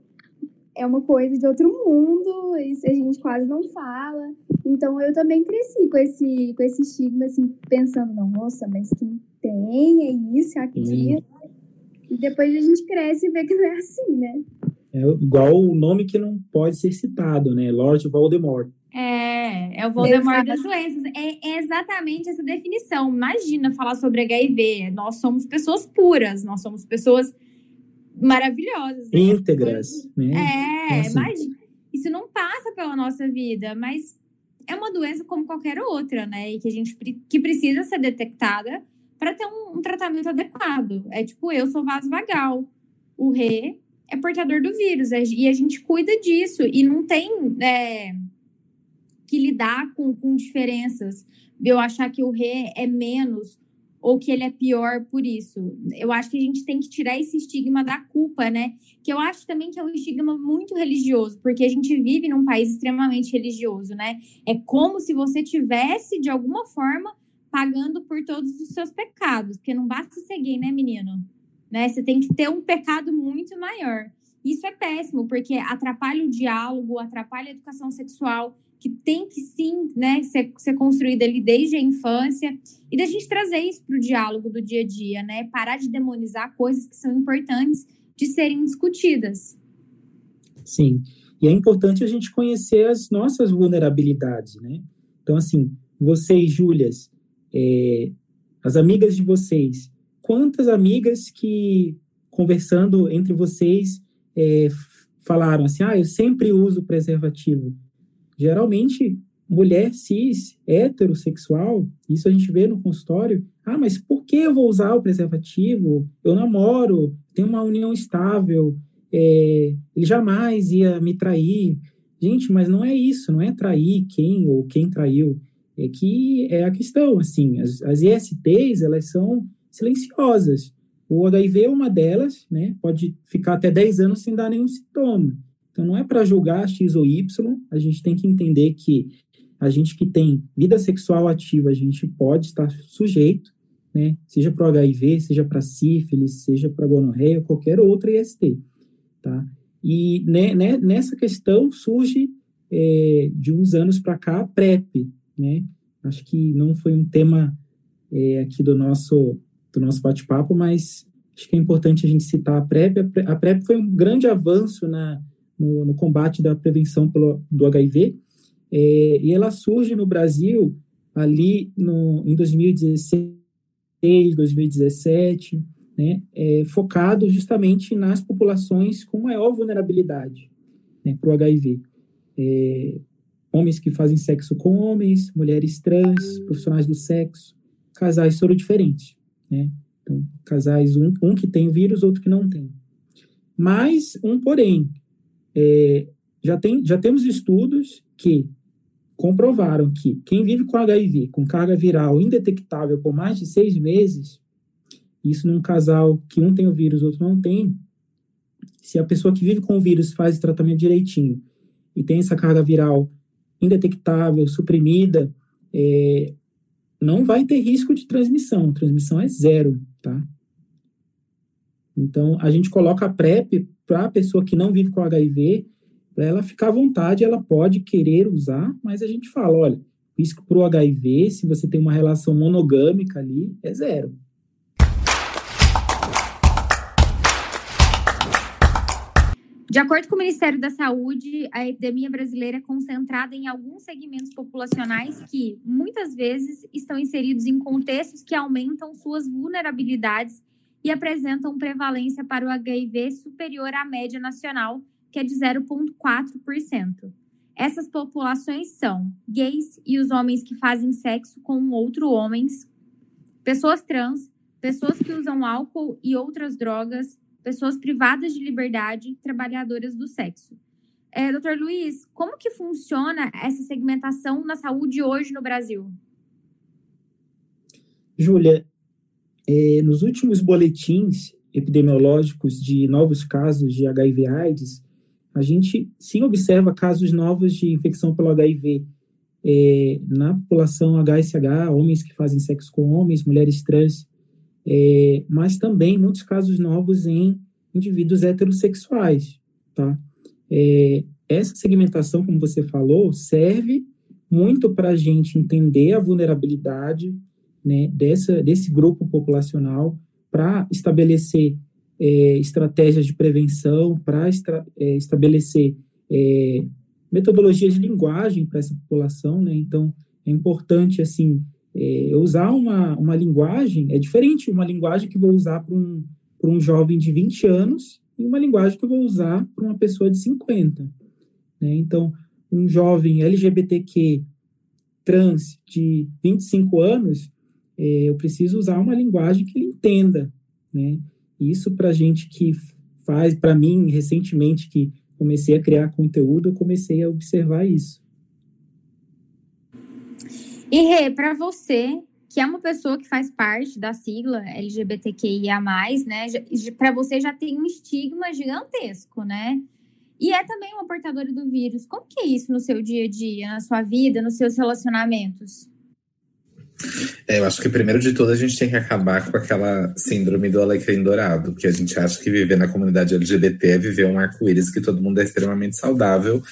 é uma coisa de outro mundo, isso a gente quase não fala. Então eu também cresci com esse, com esse estigma, assim, pensando, não, nossa, mas quem tem é isso, é aquilo. E depois a gente cresce e vê que não é assim, né? É igual o nome que não pode ser citado, né? Lord Voldemort. É, é o Voldemort das doenças. É, é, exatamente essa definição. Imagina falar sobre HIV. Nós somos pessoas puras, nós somos pessoas maravilhosas. Íntegras, né? É, assim. imagina. Isso não passa pela nossa vida, mas é uma doença como qualquer outra, né? E que a gente que precisa ser detectada para ter um, um, tratamento adequado. É tipo, eu sou vaso vagal. O Rê é portador do vírus. E a gente cuida disso. E não tem é, que lidar com, com diferenças. Eu achar que o Rê é menos ou que ele é pior por isso. Eu acho que a gente tem que tirar esse estigma da culpa, né? Que eu acho também que é um estigma muito religioso, porque a gente vive num país extremamente religioso, né? É como se você tivesse, de alguma forma, pagando por todos os seus pecados, porque não basta ser gay, né, menino? Né? Você tem que ter um pecado muito maior. Isso é péssimo, porque atrapalha o diálogo, atrapalha a educação sexual, que tem que sim né, ser, ser construída ali desde a infância, e da gente trazer isso para o diálogo do dia a dia, né? Parar de demonizar coisas que são importantes de serem discutidas. Sim, e é importante a gente conhecer as nossas vulnerabilidades, né? Então, assim, vocês, Júlias, é, as amigas de vocês, quantas amigas que, conversando entre vocês, é, falaram assim, ah, eu sempre uso preservativo Geralmente, mulher cis, heterossexual, isso a gente vê no consultório. Ah, mas por que eu vou usar o preservativo? Eu namoro, tenho uma união estável, é, ele jamais ia me trair. Gente, mas não é isso, não é trair quem ou quem traiu. É que é a questão, assim, as, as ISTs, elas são silenciosas. O HIV é uma delas, né? Pode ficar até 10 anos sem dar nenhum sintoma. Então, não é para julgar X ou Y, a gente tem que entender que a gente que tem vida sexual ativa, a gente pode estar sujeito, né, seja para o HIV, seja para sífilis, seja para gonorreia, qualquer outra IST, tá? E né, né, nessa questão surge é, de uns anos para cá a PrEP, né? Acho que não foi um tema é, aqui do nosso do nosso bate-papo, mas acho que é importante a gente citar a PrEP. A PrEP foi um grande avanço na no, no combate da prevenção pelo, do HIV, é, e ela surge no Brasil ali no, em 2016, 2017, né, é, focado justamente nas populações com maior vulnerabilidade né, para o HIV. É, homens que fazem sexo com homens, mulheres trans, profissionais do sexo, casais soro diferentes, né? Então, casais, um, um que tem vírus, outro que não tem. Mas, um porém, é, já, tem, já temos estudos que comprovaram que quem vive com HIV, com carga viral indetectável por mais de seis meses, isso num casal que um tem o vírus, outro não tem, se a pessoa que vive com o vírus faz o tratamento direitinho e tem essa carga viral indetectável, suprimida, é, não vai ter risco de transmissão. Transmissão é zero, tá? Então, a gente coloca a PrEP para a pessoa que não vive com HIV, para ela ficar à vontade, ela pode querer usar, mas a gente fala, olha, risco para o HIV, se você tem uma relação monogâmica ali, é zero. De acordo com o Ministério da Saúde, a epidemia brasileira é concentrada em alguns segmentos populacionais que, muitas vezes, estão inseridos em contextos que aumentam suas vulnerabilidades e apresentam prevalência para o HIV superior à média nacional, que é de 0,4%. Essas populações são gays e os homens que fazem sexo com outro homens, pessoas trans, pessoas que usam álcool e outras drogas, pessoas privadas de liberdade, trabalhadoras do sexo. É, doutor Luiz, como que funciona essa segmentação na saúde hoje no Brasil? Júlia, é, nos últimos boletins epidemiológicos de novos casos de HIV/AIDS, a gente sim observa casos novos de infecção pelo HIV é, na população HSH, homens que fazem sexo com homens, mulheres trans, é, mas também muitos casos novos em indivíduos heterossexuais, tá? É, essa segmentação, como você falou, serve muito para a gente entender a vulnerabilidade né, dessa, desse grupo populacional para estabelecer é, estratégias de prevenção, para é, estabelecer é, metodologias de linguagem para essa população, né? Então, é importante, assim, é, usar uma, uma linguagem, é diferente uma linguagem que vou usar para um, um jovem de 20 anos e uma linguagem que eu vou usar para uma pessoa de 50. Né? Então, um jovem LGBTQ trans de 25 anos, é, eu preciso usar uma linguagem que ele entenda. Né? Isso para gente que faz, para mim, recentemente, que comecei a criar conteúdo, eu comecei a observar isso. E Rê, para você, que é uma pessoa que faz parte da sigla LGBTQIA+, né? Para você já tem um estigma gigantesco, né? E é também uma portadora do vírus. Como que é isso no seu dia a dia, na sua vida, nos seus relacionamentos? É, eu acho que primeiro de tudo a gente tem que acabar com aquela síndrome do alecrim dourado, que a gente acha que viver na comunidade LGBT é viver um arco-íris que todo mundo é extremamente saudável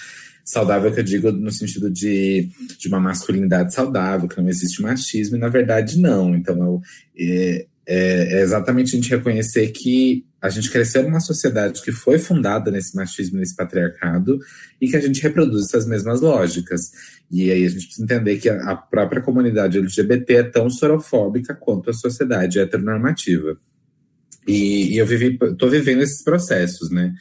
saudável que eu digo no sentido de, de uma masculinidade saudável, que não existe machismo, e na verdade não. Então, eu, é, é, é exatamente a gente reconhecer que a gente cresceu numa sociedade que foi fundada nesse machismo, nesse patriarcado, e que a gente reproduz essas mesmas lógicas. E aí a gente precisa entender que a própria comunidade LGBT é tão sorofóbica quanto a sociedade heteronormativa. E, e eu vivi, tô vivendo esses processos, né?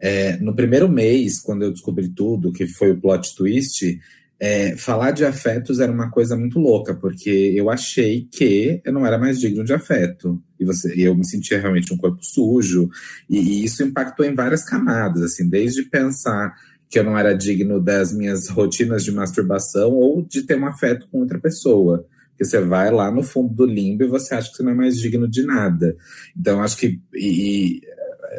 É, no primeiro mês, quando eu descobri tudo, que foi o plot twist, é, falar de afetos era uma coisa muito louca, porque eu achei que eu não era mais digno de afeto. E você, eu me sentia realmente um corpo sujo, e, e isso impactou em várias camadas, assim, desde pensar que eu não era digno das minhas rotinas de masturbação ou de ter um afeto com outra pessoa. Porque você vai lá no fundo do limbo e você acha que você não é mais digno de nada. Então, acho que. E,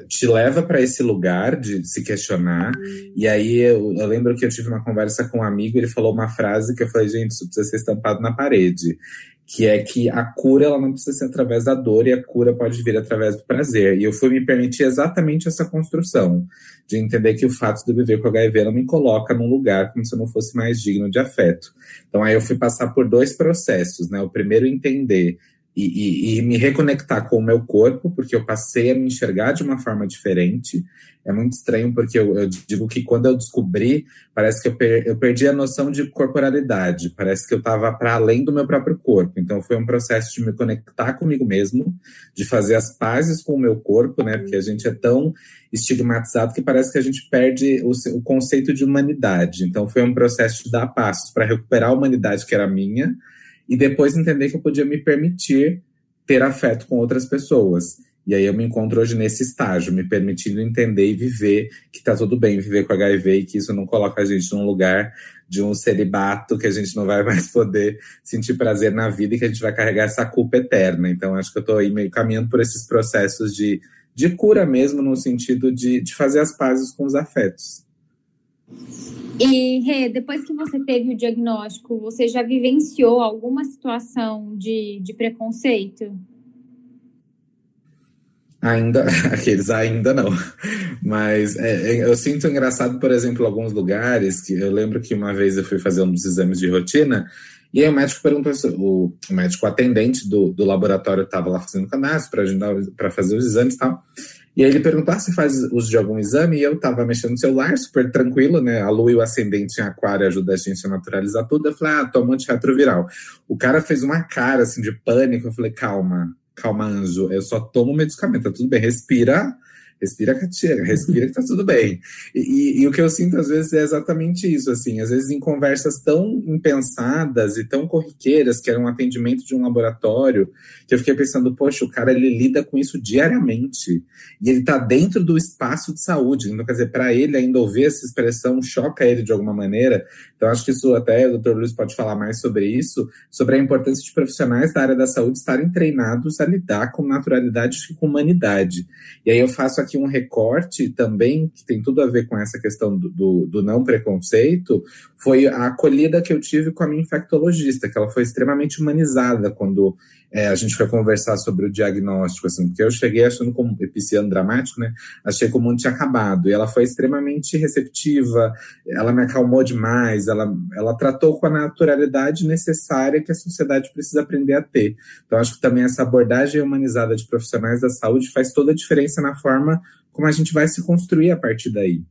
te leva para esse lugar de se questionar. E aí eu, eu, lembro que eu tive uma conversa com um amigo, ele falou uma frase que eu falei, gente, isso precisa ser estampado na parede. Que é que a cura ela não precisa ser através da dor e a cura pode vir através do prazer. E eu fui me permitir exatamente essa construção, de entender que o fato de eu viver com HIV não me coloca num lugar como se eu não fosse mais digno de afeto. Então aí eu fui passar por dois processos, né? O primeiro entender e, e, e, me reconectar com o meu corpo, porque eu passei a me enxergar de uma forma diferente. É muito estranho, porque eu, eu digo que quando eu descobri, parece que eu, per, eu perdi a noção de corporalidade, parece que eu estava para além do meu próprio corpo. Então, foi um processo de me conectar comigo mesmo, de fazer as pazes com o meu corpo, né? Porque a gente é tão estigmatizado que parece que a gente perde o, o conceito de humanidade. Então, foi um processo de dar passos para recuperar a humanidade que era minha e depois entender que eu podia me permitir ter afeto com outras pessoas. E aí eu me encontro hoje nesse estágio, me permitindo entender e viver que tá tudo bem viver com HIV e que isso não coloca a gente num lugar de um celibato que a gente não vai mais poder sentir prazer na vida e que a gente vai carregar essa culpa eterna. Então acho que eu tô aí meio caminhando por esses processos de, de cura mesmo, no sentido de, de fazer as pazes com os afetos. E, Rê, depois que você teve o diagnóstico, você já vivenciou alguma situação de, de preconceito? Ainda, aqueles ainda não. Mas é, é, eu sinto engraçado, por exemplo, alguns lugares que eu lembro que uma vez eu fui fazer um dos exames de rotina e aí o médico perguntou, o, médico atendente do, do laboratório estava lá fazendo cadastro para fazer os exames e tal. E aí ele perguntou: ah, você faz uso de algum exame? E eu tava mexendo no celular, super tranquilo, né? A lua e o ascendente em aquário ajudam a gente a naturalizar tudo. Eu falei, ah, toma antirretroviral. O cara fez uma cara assim de pânico. Eu falei, calma, calma, anjo. Eu só tomo medicamento, tá tudo bem, respira respira Katia, respira que tá tudo bem. E, e, e, o que eu sinto às vezes é exatamente isso, assim, às vezes em conversas tão impensadas e tão corriqueiras, que era um atendimento de um laboratório, que eu fiquei pensando, poxa, o cara ele lida com isso diariamente, e ele tá dentro do espaço de saúde, então quer dizer, para ele ainda ouvir essa expressão choca ele de alguma maneira, então acho que isso até o Dr. Luiz pode falar mais sobre isso, sobre a importância de profissionais da área da saúde estarem treinados a lidar com naturalidade e com humanidade. E aí eu faço aqui aqui um recorte também, que tem tudo a ver com essa questão do, do, do, não preconceito, foi a acolhida que eu tive com a minha infectologista, que ela foi extremamente humanizada quando é, a gente foi conversar sobre o diagnóstico, assim, porque eu cheguei achando como epiciano dramático, né? Achei que o mundo tinha acabado. E ela foi extremamente receptiva, ela me acalmou demais, ela, ela tratou com a naturalidade necessária que a sociedade precisa aprender a ter. Então, acho que também essa abordagem humanizada de profissionais da saúde faz toda a diferença na forma como a gente vai se construir a partir daí.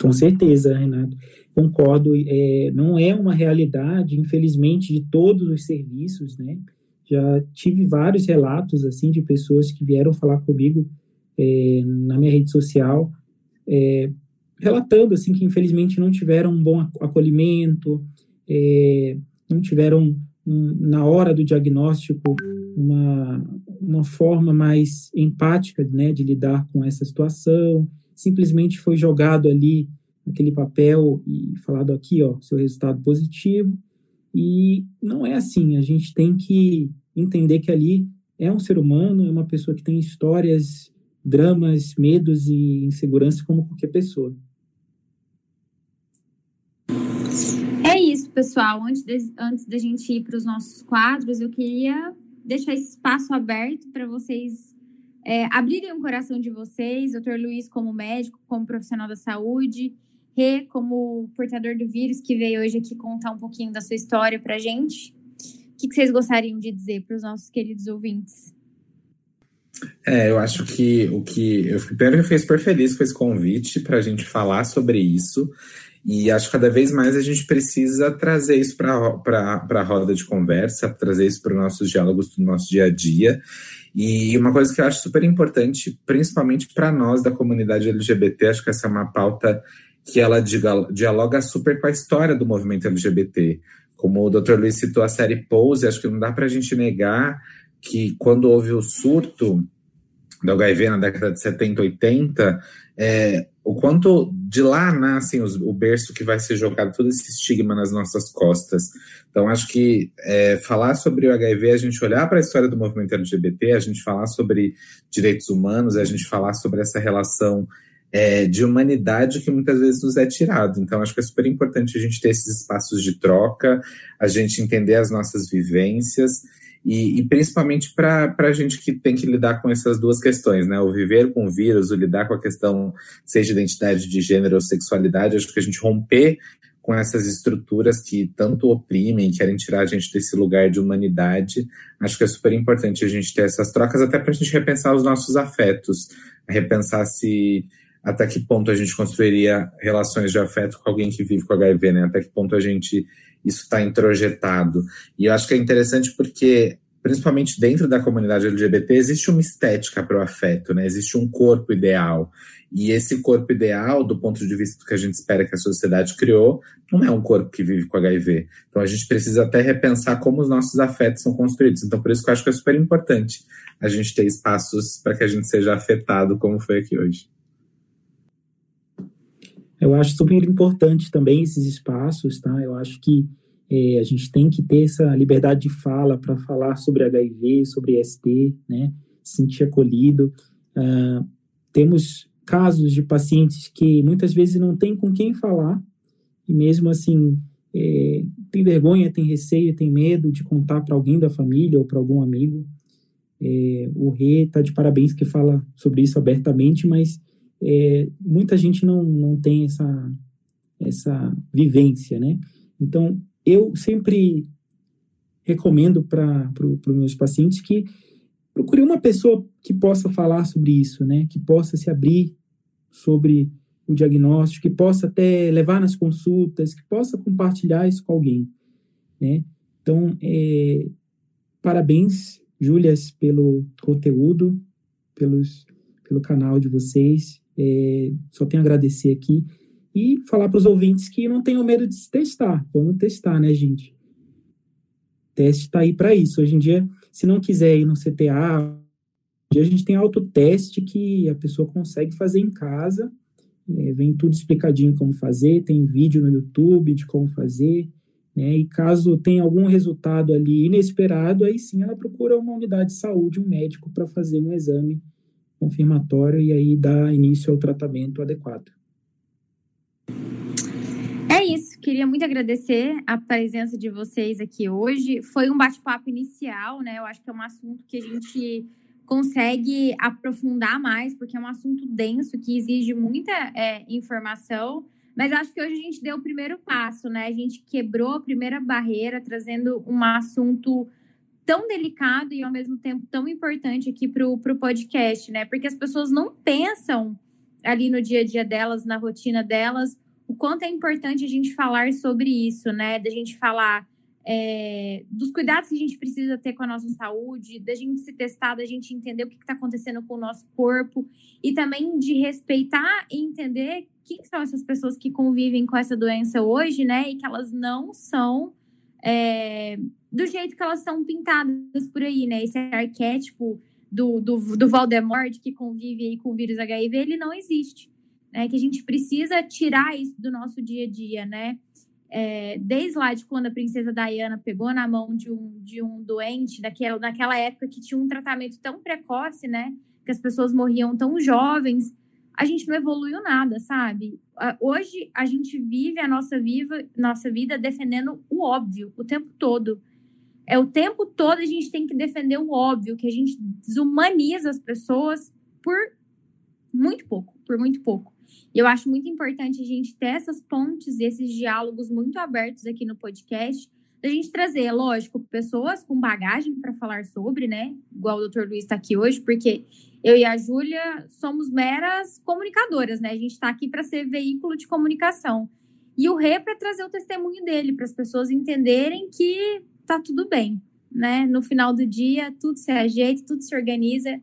Com certeza, Renato. Concordo. É, não é uma realidade, infelizmente, de todos os serviços, né? Já tive vários relatos, assim, de pessoas que vieram falar comigo é, na minha rede social, é, relatando, assim, que infelizmente não tiveram um bom acolhimento, é, não tiveram, um, na hora do diagnóstico, uma, uma forma mais empática, né, de lidar com essa situação, simplesmente foi jogado ali aquele papel e falado aqui, ó, seu resultado positivo. E não é assim, a gente tem que entender que ali é um ser humano, é uma pessoa que tem histórias, dramas, medos e insegurança como qualquer pessoa. É isso, pessoal. Antes, de, antes da gente ir para os nossos quadros, eu queria deixar esse espaço aberto para vocês é, abrirem o coração de vocês, doutor Luiz como médico, como profissional da saúde, Rê como portador do vírus, que veio hoje aqui contar um pouquinho da sua história para gente. O que, que vocês gostariam de dizer para os nossos queridos ouvintes? É, eu acho que o que. Eu primeiro eu fiquei super feliz com esse convite para a gente falar sobre isso. E acho que cada vez mais a gente precisa trazer isso para a roda de conversa, trazer isso para os nossos diálogos do nosso dia a dia. E uma coisa que eu acho super importante, principalmente para nós da comunidade LGBT, acho que essa é uma pauta que ela dialoga super com a história do movimento LGBT. Como o Dr. Luiz citou a série Pose, acho que não dá para a gente negar que quando houve o surto do HIV na década de 70, 80, é, o quanto de lá nascem os, o berço que vai ser jogado todo esse estigma nas nossas costas. Então, acho que é, falar sobre o HIV, a gente olhar para a história do movimento LGBT, a gente falar sobre direitos humanos, a gente falar sobre essa relação é, de humanidade que muitas vezes nos é tirado. Então, acho que é super importante a gente ter esses espaços de troca, a gente entender as nossas vivências e, e principalmente para a gente que tem que lidar com essas duas questões, né? O viver com o vírus, o lidar com a questão, seja identidade de gênero ou sexualidade, acho que a gente romper com essas estruturas que tanto oprimem, querem tirar a gente desse lugar de humanidade. Acho que é super importante a gente ter essas trocas, até para a gente repensar os nossos afetos, repensar se até que ponto a gente construiria relações de afeto com alguém que vive com HIV, né? Até que ponto a gente isso está introjetado. E eu acho que é interessante porque, principalmente dentro da comunidade LGBT, existe uma estética para o afeto, né? Existe um corpo ideal. E esse corpo ideal, do ponto de vista que a gente espera que a sociedade criou, não é um corpo que vive com HIV. Então a gente precisa até repensar como os nossos afetos são construídos. Então por isso que eu acho que é super importante a gente ter espaços para que a gente seja afetado, como foi aqui hoje. Eu acho super importante também esses espaços, tá? Eu acho que é, a gente tem que ter essa liberdade de fala para falar sobre HIV, sobre ST, né? Se sentir acolhido. Uh, temos casos de pacientes que muitas vezes não tem com quem falar e mesmo assim é, tem vergonha, tem receio, tem medo de contar para alguém da família ou para algum amigo. É, o Rê está de parabéns que fala sobre isso abertamente, mas é, muita gente não, não tem essa, essa vivência, né? Então, eu sempre recomendo para os meus pacientes que procure uma pessoa que possa falar sobre isso, né? Que possa se abrir sobre o diagnóstico, que possa até levar nas consultas, que possa compartilhar isso com alguém, né? Então, é, parabéns, Júlias, pelo conteúdo, pelos, pelo canal de vocês. É, só tenho a agradecer aqui e falar para os ouvintes que não tenham medo de se testar. Vamos testar, né, gente? O teste está aí para isso. Hoje em dia, se não quiser ir no CTA, a gente tem autoteste que a pessoa consegue fazer em casa. É, vem tudo explicadinho como fazer, tem vídeo no YouTube de como fazer. Né? E caso tenha algum resultado ali inesperado, aí sim ela procura uma unidade de saúde, um médico, para fazer um exame confirmatório e aí dar início ao tratamento adequado. É isso, queria muito agradecer a presença de vocês aqui hoje. Foi um bate-papo inicial, né? Eu acho que é um assunto que a gente consegue aprofundar mais, porque é um assunto denso que exige muita é, informação. Mas acho que hoje a gente deu o primeiro passo, né? A gente quebrou a primeira barreira, trazendo um assunto tão delicado e ao mesmo tempo tão importante aqui para o podcast, né? Porque as pessoas não pensam ali no dia a dia delas, na rotina delas, o quanto é importante a gente falar sobre isso, né? Da gente falar é, dos cuidados que a gente precisa ter com a nossa saúde, da gente se testar, da gente entender o que está acontecendo com o nosso corpo e também de respeitar e entender quem são essas pessoas que convivem com essa doença hoje, né? E que elas não são é, do jeito que elas são pintadas por aí, né? Esse arquétipo do, do, do Voldemort que convive aí com o vírus HIV, ele não existe. Né? Que a gente precisa tirar isso do nosso dia a dia, né? É, desde lá de quando a princesa Diana pegou na mão de um, de um doente, daquela, naquela época que tinha um tratamento tão precoce, né? Que as pessoas morriam tão jovens, a gente não evoluiu nada, sabe? Hoje a gente vive a nossa, viva, nossa vida defendendo o óbvio o tempo todo. É o tempo todo a gente tem que defender o óbvio, que a gente desumaniza as pessoas por muito pouco, por muito pouco. E eu acho muito importante a gente ter essas pontes, esses diálogos muito abertos aqui no podcast, da gente trazer, lógico, pessoas com bagagem para falar sobre, né? Igual o Dr. Luiz está aqui hoje, porque eu e a Júlia somos meras comunicadoras, né? A gente está aqui para ser veículo de comunicação. E o Rê para trazer o testemunho dele, para as pessoas entenderem que tá tudo bem, né? No final do dia, tudo se ajeita, tudo se organiza.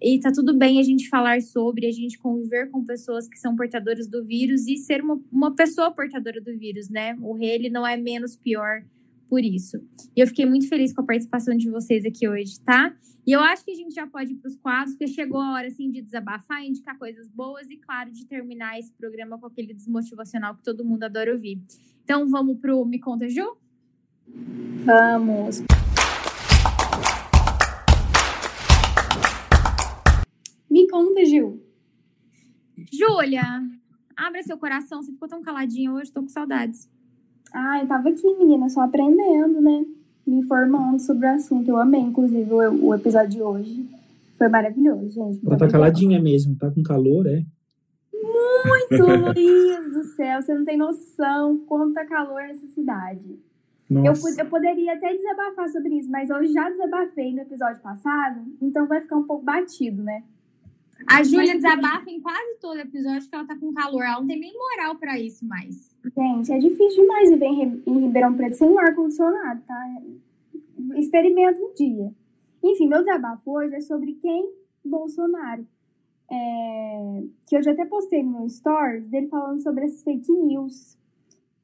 E tá tudo bem a gente falar sobre, a gente conviver com pessoas que são portadoras do vírus e ser uma, uma pessoa portadora do vírus, né? O Rê, ele não é menos pior por isso. E eu fiquei muito feliz com a participação de vocês aqui hoje, tá? E eu acho que a gente já pode ir para os quadros, porque chegou a hora assim de desabafar, indicar coisas boas e, claro, de terminar esse programa com aquele desmotivacional que todo mundo adora ouvir. Então vamos pro Me Conta, Ju? Vamos! Me conta, Gil. Júlia, abre seu coração. Você ficou tão caladinha hoje, tô com saudades. Ah, eu tava aqui, menina, só aprendendo, né? Me informando sobre o assunto. Eu amei, inclusive, o, o episódio de hoje. Foi maravilhoso, gente. Ela tá caladinha mesmo, tá com calor, é? Muito, Luiz do céu. Você não tem noção quanto tá calor nessa cidade. Eu, eu poderia até desabafar sobre isso, mas eu já desabafei no episódio passado, então vai ficar um pouco batido, né? A Júlia desabafa em quase todo episódio que ela tá com calor. Ela não tem nem moral para isso mais. Gente, é difícil demais viver em Ribeirão Preto sem um ar-condicionado, tá? Experimenta um dia. Enfim, meu desabafo hoje é sobre quem? Bolsonaro. É... Que eu já até postei no meu stories dele falando sobre as fake news.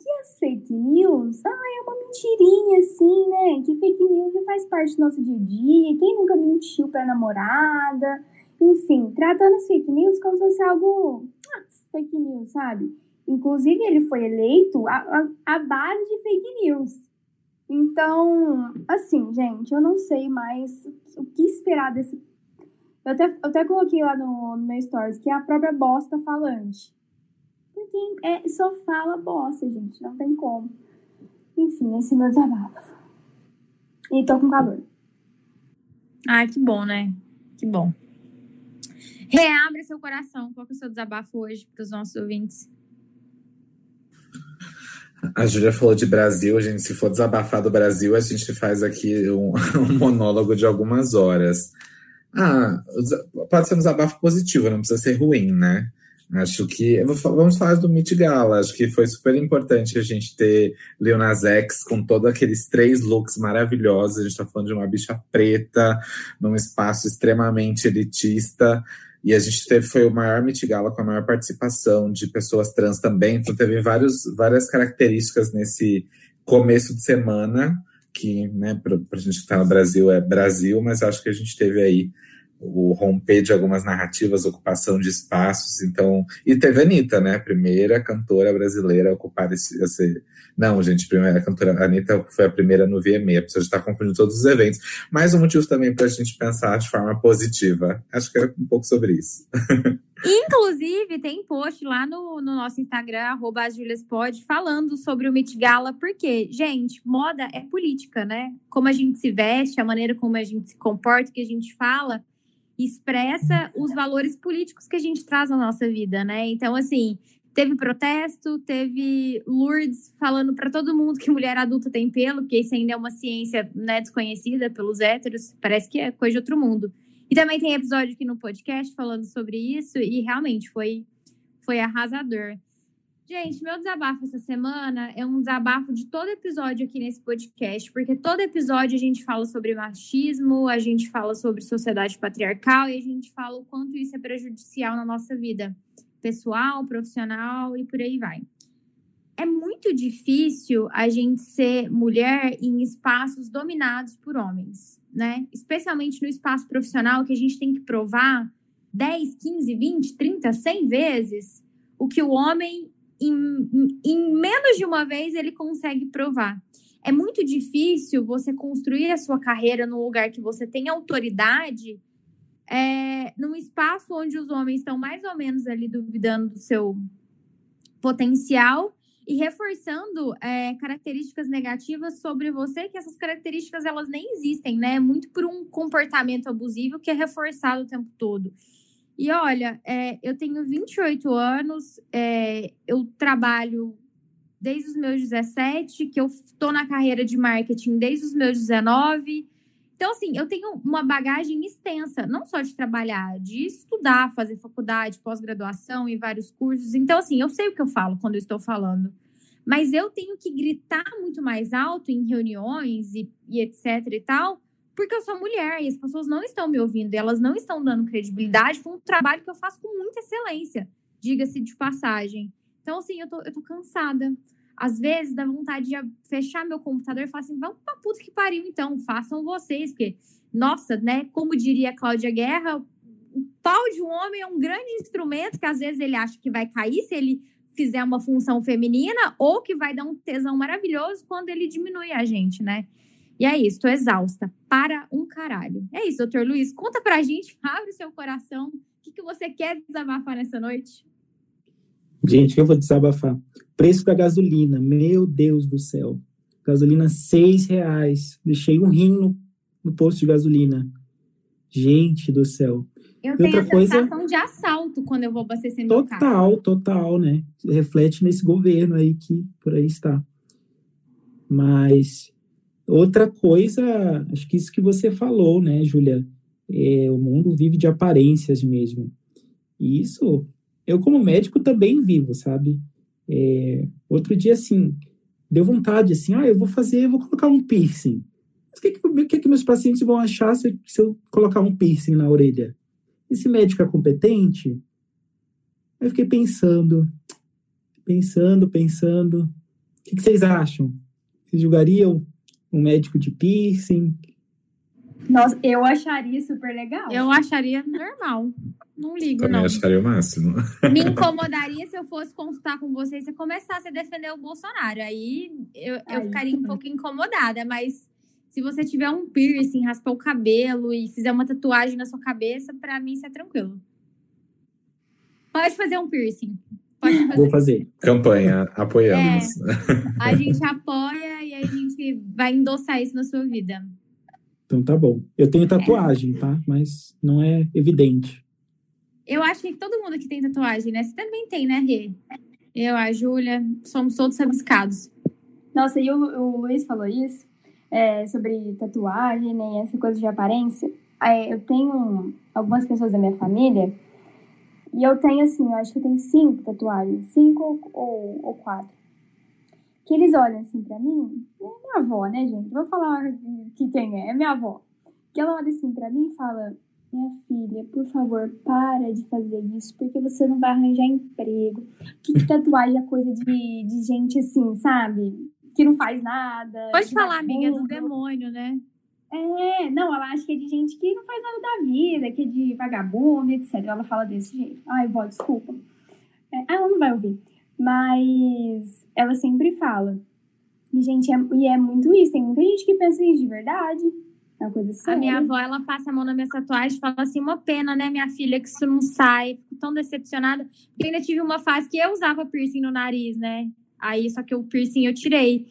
Que as fake news? Ah, é uma mentirinha, assim, né? Que fake news já faz parte do nosso dia a dia. Quem nunca mentiu pra namorada? Enfim, tratando as fake news como se fosse algo. Ah, fake news, sabe? Inclusive, ele foi eleito à, à base de fake news. Então, assim, gente, eu não sei mais o que esperar desse. Eu até, eu até coloquei lá no, no meu stories que é a própria bosta falante. Porque é, só fala bosta, gente, não tem como. Enfim, esse é meu desabafo. E tô com calor. Ai, que bom, né? Que bom. Reabre seu coração. Qual que é o seu desabafo hoje para os nossos ouvintes? A Júlia falou de Brasil, gente. Se for desabafar do Brasil, a gente faz aqui um, um monólogo de algumas horas. Ah, pode ser um desabafo positivo, não precisa ser ruim, né? Acho que. Vamos falar do Met Gala. Acho que foi super importante a gente ter Lil X com todos aqueles três looks maravilhosos. A gente tá falando de uma bicha preta, num espaço extremamente elitista. E a gente teve, foi o maior Met Gala com a maior participação de pessoas trans também. Então teve vários, várias características nesse começo de semana, que, né, pra, pra gente que tá no Brasil é Brasil, mas acho que a gente teve aí o romper de algumas narrativas, ocupação de espaços, então, e teve a Anitta, né, primeira cantora brasileira a ocupar esse, esse não, gente, primeira cantora, a Anitta foi a primeira no VMA, a pessoa está confundindo todos os eventos, mais um motivo também para a gente pensar de forma positiva, acho que é um pouco sobre isso. Inclusive, tem post lá no, no nosso Instagram, arroba Pod, falando sobre o Met Gala, porque, gente, moda é política, né? Como a gente se veste, a maneira como a gente se comporta, o que a gente fala, expressa os valores políticos que a gente traz na nossa vida, né? Então, assim, teve protesto, teve Lourdes falando para todo mundo que mulher adulta tem pelo, porque isso ainda é uma ciência né, desconhecida pelos héteros, parece que é coisa de outro mundo. E também tem episódio aqui no podcast falando sobre isso, e realmente foi, foi arrasador. Gente, meu desabafo essa semana é um desabafo de todo episódio aqui nesse podcast, porque todo episódio a gente fala sobre machismo, a gente fala sobre sociedade patriarcal e a gente fala o quanto isso é prejudicial na nossa vida pessoal, profissional e por aí vai. É muito difícil a gente ser mulher em espaços dominados por homens, né? Especialmente no espaço profissional, que a gente tem que provar 10, 15, 20, 30, 100 vezes o que o homem em, em menos de uma vez ele consegue provar. É muito difícil você construir a sua carreira num lugar que você tem autoridade, é, num espaço onde os homens estão mais ou menos ali duvidando do seu potencial e reforçando é, características negativas sobre você, que essas características elas nem existem, né? Muito por um comportamento abusivo que é reforçado o tempo todo. E olha, é, eu tenho 28 anos, é, eu trabalho desde os meus 17, que eu estou na carreira de marketing desde os meus 19. Então, assim, eu tenho uma bagagem extensa, não só de trabalhar, de estudar, fazer faculdade, pós-graduação e vários cursos. Então, assim, eu sei o que eu falo quando eu estou falando. Mas eu tenho que gritar muito mais alto em reuniões e, e etc e tal, porque eu sou mulher e as pessoas não estão me ouvindo, e elas não estão dando credibilidade para um trabalho que eu faço com muita excelência, diga-se de passagem. Então, assim, eu tô, eu tô cansada. Às vezes dá vontade de fechar meu computador e falar assim: vamos pra puta que pariu, então, façam vocês, porque, nossa, né, como diria a Cláudia Guerra, o pau de um homem é um grande instrumento que às vezes ele acha que vai cair se ele fizer uma função feminina, ou que vai dar um tesão maravilhoso quando ele diminui a gente, né? E é isso, tô exausta. Para um caralho. É isso, doutor Luiz. Conta pra gente, abre seu coração. O que, que você quer desabafar nessa noite? Gente, eu vou desabafar. Preço da gasolina, meu Deus do céu. Gasolina seis reais. Deixei um rim no, no posto de gasolina. Gente do céu. Eu tenho a coisa... sensação de assalto quando eu vou abastecer meu total, carro. Total, total, né? Reflete nesse governo aí que por aí está. Mas Outra coisa, acho que isso que você falou, né, Júlia? É, o mundo vive de aparências mesmo. E isso, eu como médico também vivo, sabe? É, outro dia, assim, deu vontade, assim, ah, eu vou fazer, vou colocar um piercing. Mas o que, que, que, que meus pacientes vão achar se, se eu colocar um piercing na orelha? Esse médico é competente? Aí eu fiquei pensando, pensando, pensando. O que, que vocês acham? Vocês julgariam um médico de piercing. Nossa, eu acharia super legal. Eu acharia normal. Não ligo, Também não. acharia o máximo. Me incomodaria se eu fosse consultar com vocês e começasse a defender o Bolsonaro. Aí eu, eu ficaria um pouco incomodada, mas se você tiver um piercing, raspar o cabelo e fizer uma tatuagem na sua cabeça, para mim isso é tranquilo. Pode fazer um piercing. Pode fazer. Vou fazer. Campanha, apoiamos. É, a gente apoia e a gente vai endossar isso na sua vida. Então tá bom. Eu tenho tatuagem, é. tá? Mas não é evidente. Eu acho que todo mundo aqui tem tatuagem, né? Você também tem, né, Rê? Eu, a Júlia, somos todos rabiscados. Nossa, e o, o Luiz falou isso, é, sobre tatuagem, né, essa coisa de aparência. É, eu tenho algumas pessoas da minha família, e eu tenho, assim, eu acho que eu tenho cinco tatuagens, cinco ou, ou quatro. Que eles olham assim pra mim, é minha avó, né, gente? Vou falar que quem é, é minha avó. Que ela olha assim pra mim e fala: Minha filha, por favor, para de fazer isso, porque você não vai arranjar emprego. Que tatuagem é coisa de, de gente assim, sabe? Que não faz nada. Pode falar, amiga, é do demônio, né? É, não, ela acha que é de gente que não faz nada da vida, que é de vagabundo, etc. Ela fala desse jeito. Ai, vó, desculpa. É, ela não vai ouvir. Mas ela sempre fala. E, gente, é, e é muito isso. Tem muita gente que pensa isso de verdade. É uma coisa séria. A minha avó, ela passa a mão na minha tatuagem e fala assim: uma pena, né, minha filha, que isso não sai. Fico tão decepcionada. Porque ainda tive uma fase que eu usava piercing no nariz, né? Aí, só que o piercing eu tirei.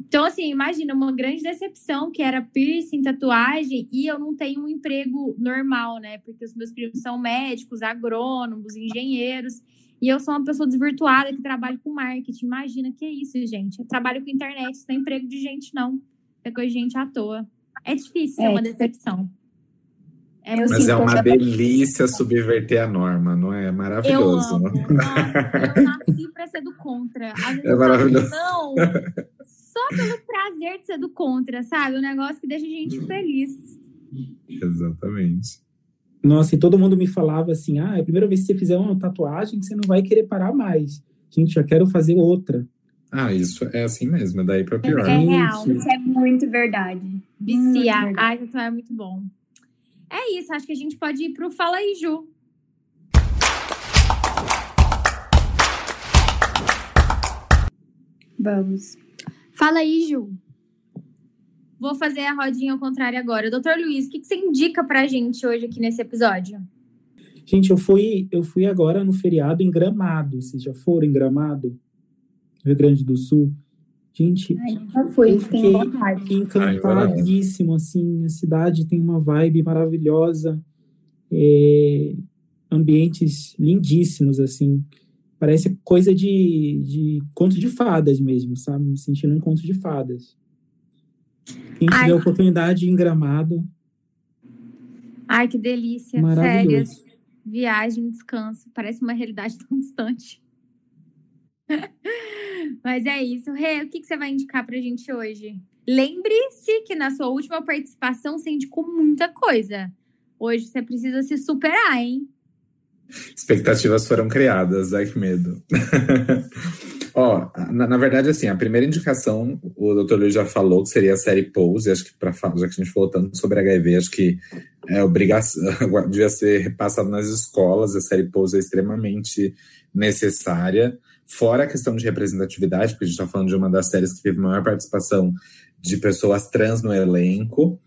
Então, assim, imagina uma grande decepção que era piercing, tatuagem, e eu não tenho um emprego normal, né? Porque os meus primos são médicos, agrônomos, engenheiros, e eu sou uma pessoa desvirtuada que trabalha com marketing. Imagina que é isso, gente. Eu trabalho com internet, não tem emprego de gente, não. É coisa de gente à toa. É difícil, é, é uma decepção. É Mas é uma delícia subverter a norma, não é? Maravilhoso. Eu amo. Eu nasci para ser do contra. é maravilhoso. Não, só pelo prazer de ser do contra, sabe? Um negócio que deixa a gente feliz. Exatamente. Nossa, e todo mundo me falava assim: ah, é a primeira vez que você fizer uma tatuagem, você não vai querer parar mais. Gente, já quero fazer outra. Ah, isso é assim mesmo, é daí para pior. É, é real, isso é muito verdade. Viciar. Ai, tatuar é muito bom. É isso, acho que a gente pode ir pro Fala aí, Ju. Vamos. Fala aí, Ju. Vou fazer a rodinha ao contrário agora. Doutor Luiz, o que, que você indica pra gente hoje aqui nesse episódio? Gente, eu fui, eu fui agora no feriado em Gramado. Vocês já foram em Gramado? Rio Grande do Sul? Gente, Ai, já fui, eu fiquei encantadíssimo, assim, a cidade tem uma vibe maravilhosa, é, ambientes lindíssimos, assim, parece coisa de, de conto de fadas mesmo, sabe? Me sentindo um conto de fadas. Quem tiver a oportunidade em Gramado. Ai, que delícia. Férias, viagem, descanso. Parece uma realidade tão distante. Mas é isso. Rê, o que, que você vai indicar pra gente hoje? Lembre-se que na sua última participação você indicou muita coisa. Hoje você precisa se superar, hein? Expectativas foram criadas, ai que medo. Ó, na, na, verdade, assim, a primeira indicação, o Dr. Luiz já falou que seria a série Pose, acho que para já que a gente falou tanto sobre HIV, acho que é obrigação, devia ser repassado nas escolas, a série Pose é extremamente necessária, fora a questão de representatividade, porque a gente está falando de uma das séries que teve maior participação de pessoas trans no elenco.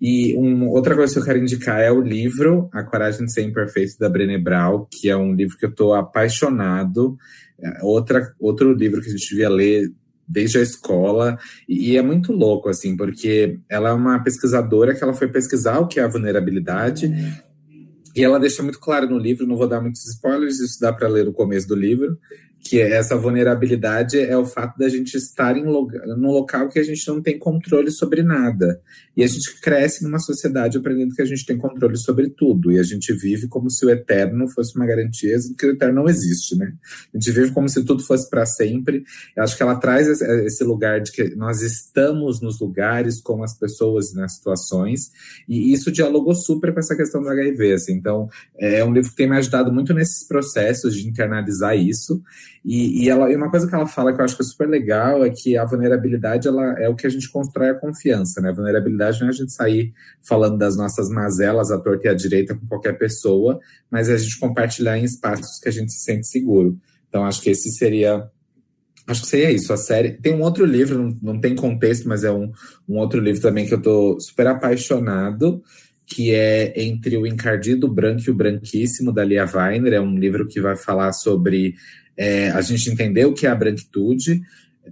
E um, outra coisa que eu quero indicar é o livro A Coragem de Ser Imperfeito, da Brené Brown, que é um livro que eu estou apaixonado. É outra, outro livro que a gente devia ler desde a escola, e é muito louco, assim, porque ela é uma pesquisadora que ela foi pesquisar o que é a vulnerabilidade, e ela deixa muito claro no livro, não vou dar muitos spoilers, isso dá para ler no começo do livro, que essa vulnerabilidade é o fato da gente estar em num local que a gente não tem controle sobre nada. E a gente cresce numa sociedade aprendendo que a gente tem controle sobre tudo. E a gente vive como se o eterno fosse uma garantia, que o eterno não existe, né? A gente vive como se tudo fosse para sempre. Eu acho que ela traz esse lugar de que nós estamos nos lugares com as pessoas e nas situações. E isso dialogou super com essa questão do HIV. Assim. Então, é um livro que tem me ajudado muito nesses processos de internalizar isso. E, e, ela, e uma coisa que ela fala que eu acho que é super legal é que a vulnerabilidade ela é o que a gente constrói a confiança, né? A vulnerabilidade não é a gente sair falando das nossas mazelas à torta e à direita com qualquer pessoa, mas é a gente compartilhar em espaços que a gente se sente seguro. Então acho que esse seria Acho que seria isso, a série. Tem um outro livro, não, não tem contexto, mas é um, um outro livro também que eu tô super apaixonado, que é Entre o Encardido Branco e o Branquíssimo, da Lia Weiner. É um livro que vai falar sobre é, a gente entender o que é a branquitude.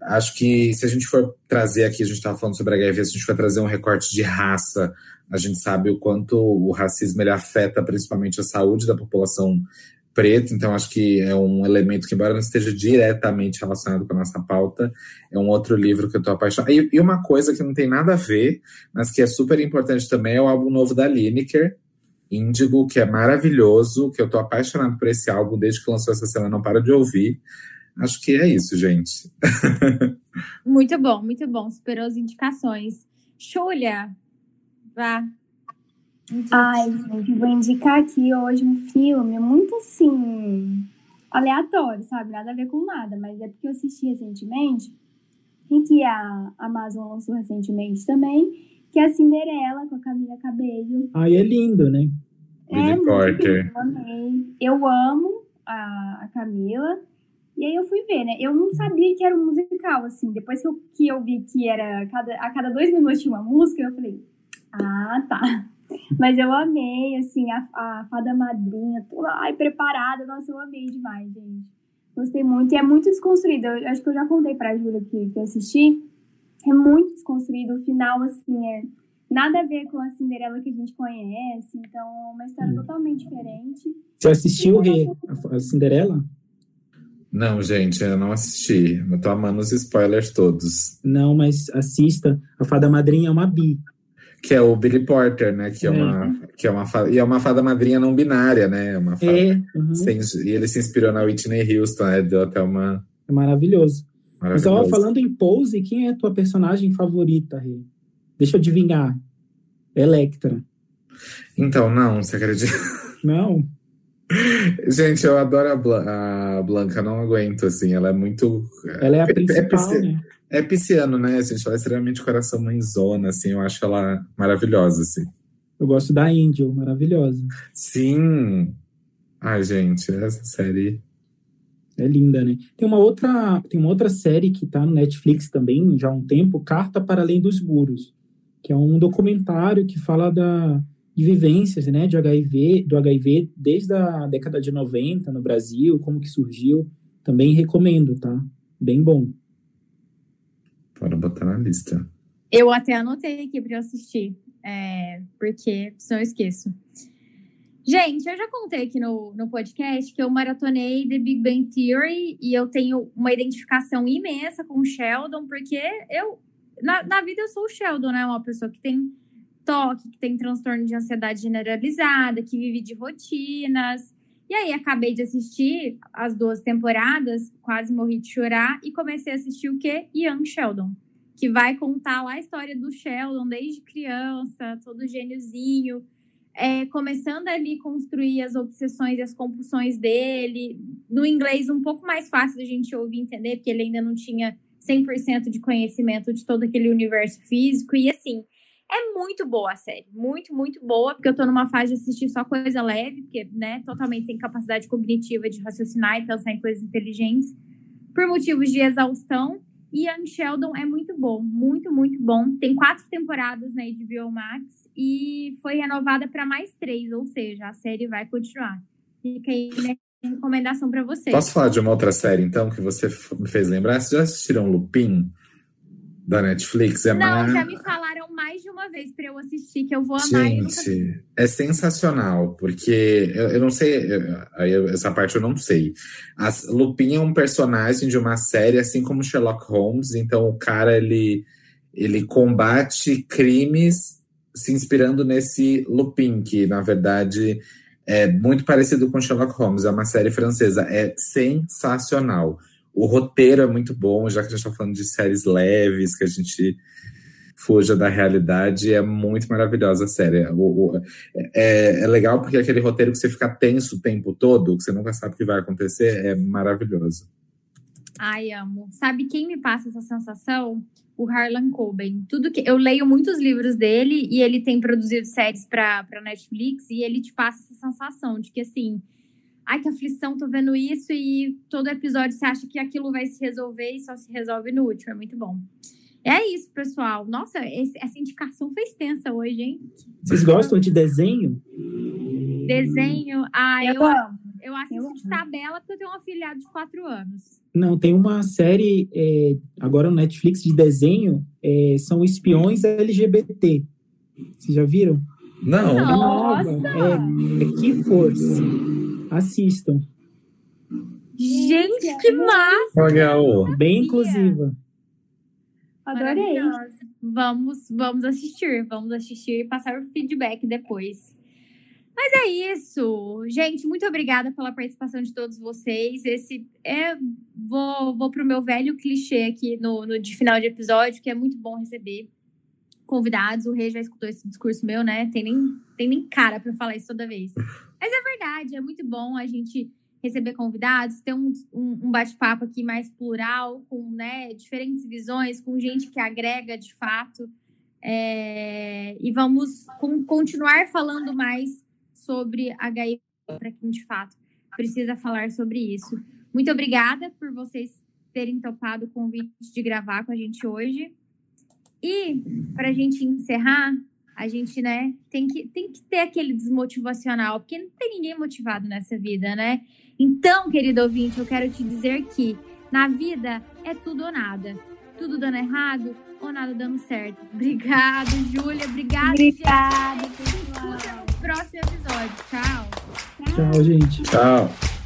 Acho que se a gente for trazer aqui, a gente estava falando sobre HIV, se a gente for trazer um recorte de raça, a gente sabe o quanto o racismo ele afeta principalmente a saúde da população preto, então acho que é um elemento que, embora não esteja diretamente relacionado com a nossa pauta, é um outro livro que eu tô apaixonado. E, e uma coisa que não tem nada a ver, mas que é super importante também, é o álbum novo da Lineker, Índigo, que é maravilhoso, que eu tô apaixonado por esse álbum desde que lançou essa semana, não paro de ouvir. Acho que é isso, gente. muito bom, muito bom. Superou as indicações. Xulia, vá. Ai, gente, vou indicar aqui hoje um filme muito assim, aleatório, sabe? Nada a ver com nada, mas é porque eu assisti recentemente e que a Amazon lançou recentemente também, que é a Cinderela com a Camila Cabello. Ai, é lindo, né? É, muito lindo, eu amei. Eu amo a, a Camila. E aí eu fui ver, né? Eu não sabia que era um musical, assim. Depois que eu, que eu vi que era cada, a cada dois minutos tinha uma música, eu falei, ah, tá. Mas eu amei, assim, a, a fada madrinha, toda ai, preparada. Nossa, eu amei demais, gente. Gostei muito. E é muito desconstruído. Eu acho que eu já contei pra Júlia que, que eu assisti. É muito desconstruído. O final, assim, é nada a ver com a Cinderela que a gente conhece. Então, é uma história hum. totalmente diferente. Você assistiu a, a Cinderela? Não, gente, eu não assisti. Eu tô amando os spoilers todos. Não, mas assista. A fada madrinha é uma bi que é o Billy Porter, né? Que é, é uma que é uma e é uma fada madrinha não binária, né? É uma fada, é, uhum. sem, e ele se inspirou na Whitney Houston, né? Deu até uma é maravilhoso. Mas ó, falando em Pose, quem é a tua personagem favorita, Rê? Deixa eu adivinhar. Electra. Então, não, você acredita? Não. Gente, eu adoro a, Blan a Blanca, não aguento, assim, ela é muito... Ela é a principal, é, é, né? É pisciano, né? Assim, ela é extremamente coração mãezona, assim, eu acho ela maravilhosa, assim. Eu gosto da Angel, maravilhosa. Sim! Ai, gente, essa série. É linda, né? Tem uma outra, tem uma outra série que tá no Netflix também, já há um tempo, Carta para Além dos Muros, que é um documentário que fala da, de vivências, né, de HIV, do HIV desde a década de 90 no Brasil, como que surgiu. Também recomendo, tá? Bem bom. Bora botar na lista. Eu até anotei aqui para eu assistir, é, porque senão eu esqueço. Gente, eu já contei aqui no, no podcast que eu maratonei The Big Bang Theory e eu tenho uma identificação imensa com o Sheldon, porque eu, na, na vida, eu sou o Sheldon, né? Uma pessoa que tem toque, que tem transtorno de ansiedade generalizada, que vive de rotinas. E aí acabei de assistir as duas temporadas, quase morri de chorar e comecei a assistir o quê? Young Sheldon, que vai contar lá a história do Sheldon desde criança, todo gêniozinho, é, começando ali construir as obsessões e as compulsões dele, no inglês um pouco mais fácil da gente ouvir entender, porque ele ainda não tinha 100% de conhecimento de todo aquele universo físico e assim, é muito boa a série, muito, muito boa, porque eu tô numa fase de assistir só coisa leve, porque, né, totalmente sem capacidade cognitiva de raciocinar e pensar em coisas inteligentes, por motivos de exaustão. E Young Sheldon é muito bom, muito, muito bom. Tem quatro temporadas na HBO Max e foi renovada para mais três, ou seja, a série vai continuar. Fica aí minha recomendação para vocês. Posso falar de uma outra série, então, que você me fez lembrar? Vocês já assistiram Lupin? Da Netflix é Não, mar... já me falaram mais de uma vez para eu assistir, que eu vou amar. Gente, é sensacional, porque eu, eu não sei, eu, essa parte eu não sei. As, Lupin é um personagem de uma série, assim como Sherlock Holmes, então o cara ele, ele combate crimes se inspirando nesse Lupin, que na verdade é muito parecido com Sherlock Holmes, é uma série francesa, é sensacional. O roteiro é muito bom, já que a gente está falando de séries leves, que a gente fuja da realidade, é muito maravilhosa a série. O, o, é, é, legal porque aquele roteiro que você fica tenso o tempo todo, que você nunca sabe o que vai acontecer, é maravilhoso. Ai, amo. Sabe quem me passa essa sensação? O Harlan Coben. Tudo que eu leio muitos livros dele e ele tem produzido séries para Netflix e ele te passa essa sensação de que assim, ai que aflição, tô vendo isso e todo episódio você acha que aquilo vai se resolver e só se resolve no último. É muito bom. É isso, pessoal. Nossa, esse, essa indicação foi extensa hoje, hein? Vocês gostam de desenho? Desenho? Ah, eu, eu, eu assisto eu de tabela porque eu tenho um afilhado de quatro anos. Não, tem uma série é, agora no Netflix de desenho, é, são espiões LGBT. Vocês já viram? Não. Nossa! É, é Que Force. Assistam. Gente, que massa! Legal. Bem inclusiva. Adorei. Vamos, vamos assistir, vamos assistir e passar o feedback depois. Mas é isso, gente. Muito obrigada pela participação de todos vocês. Esse é vou, vou pro meu velho clichê aqui no, no de final de episódio, que é muito bom receber convidados. O Rei já escutou esse discurso meu, né? Tem nem, tem nem cara para falar isso toda vez. Mas é verdade, é muito bom a gente receber convidados, ter um, um, um bate-papo aqui mais plural, com né, diferentes visões, com gente que agrega de fato. É, e vamos com, continuar falando mais sobre HIV para quem de fato precisa falar sobre isso. Muito obrigada por vocês terem topado o convite de gravar com a gente hoje. E para a gente encerrar, a gente, né, tem que, tem que ter aquele desmotivacional, porque não tem ninguém motivado nessa vida, né? Então, querido ouvinte, eu quero te dizer que na vida é tudo ou nada. Tudo dando errado ou nada dando certo. Obrigada, Júlia. Obrigada, Obrigada, gente. pessoal. Escuta o próximo episódio. Tchau. Tchau, gente. Tchau.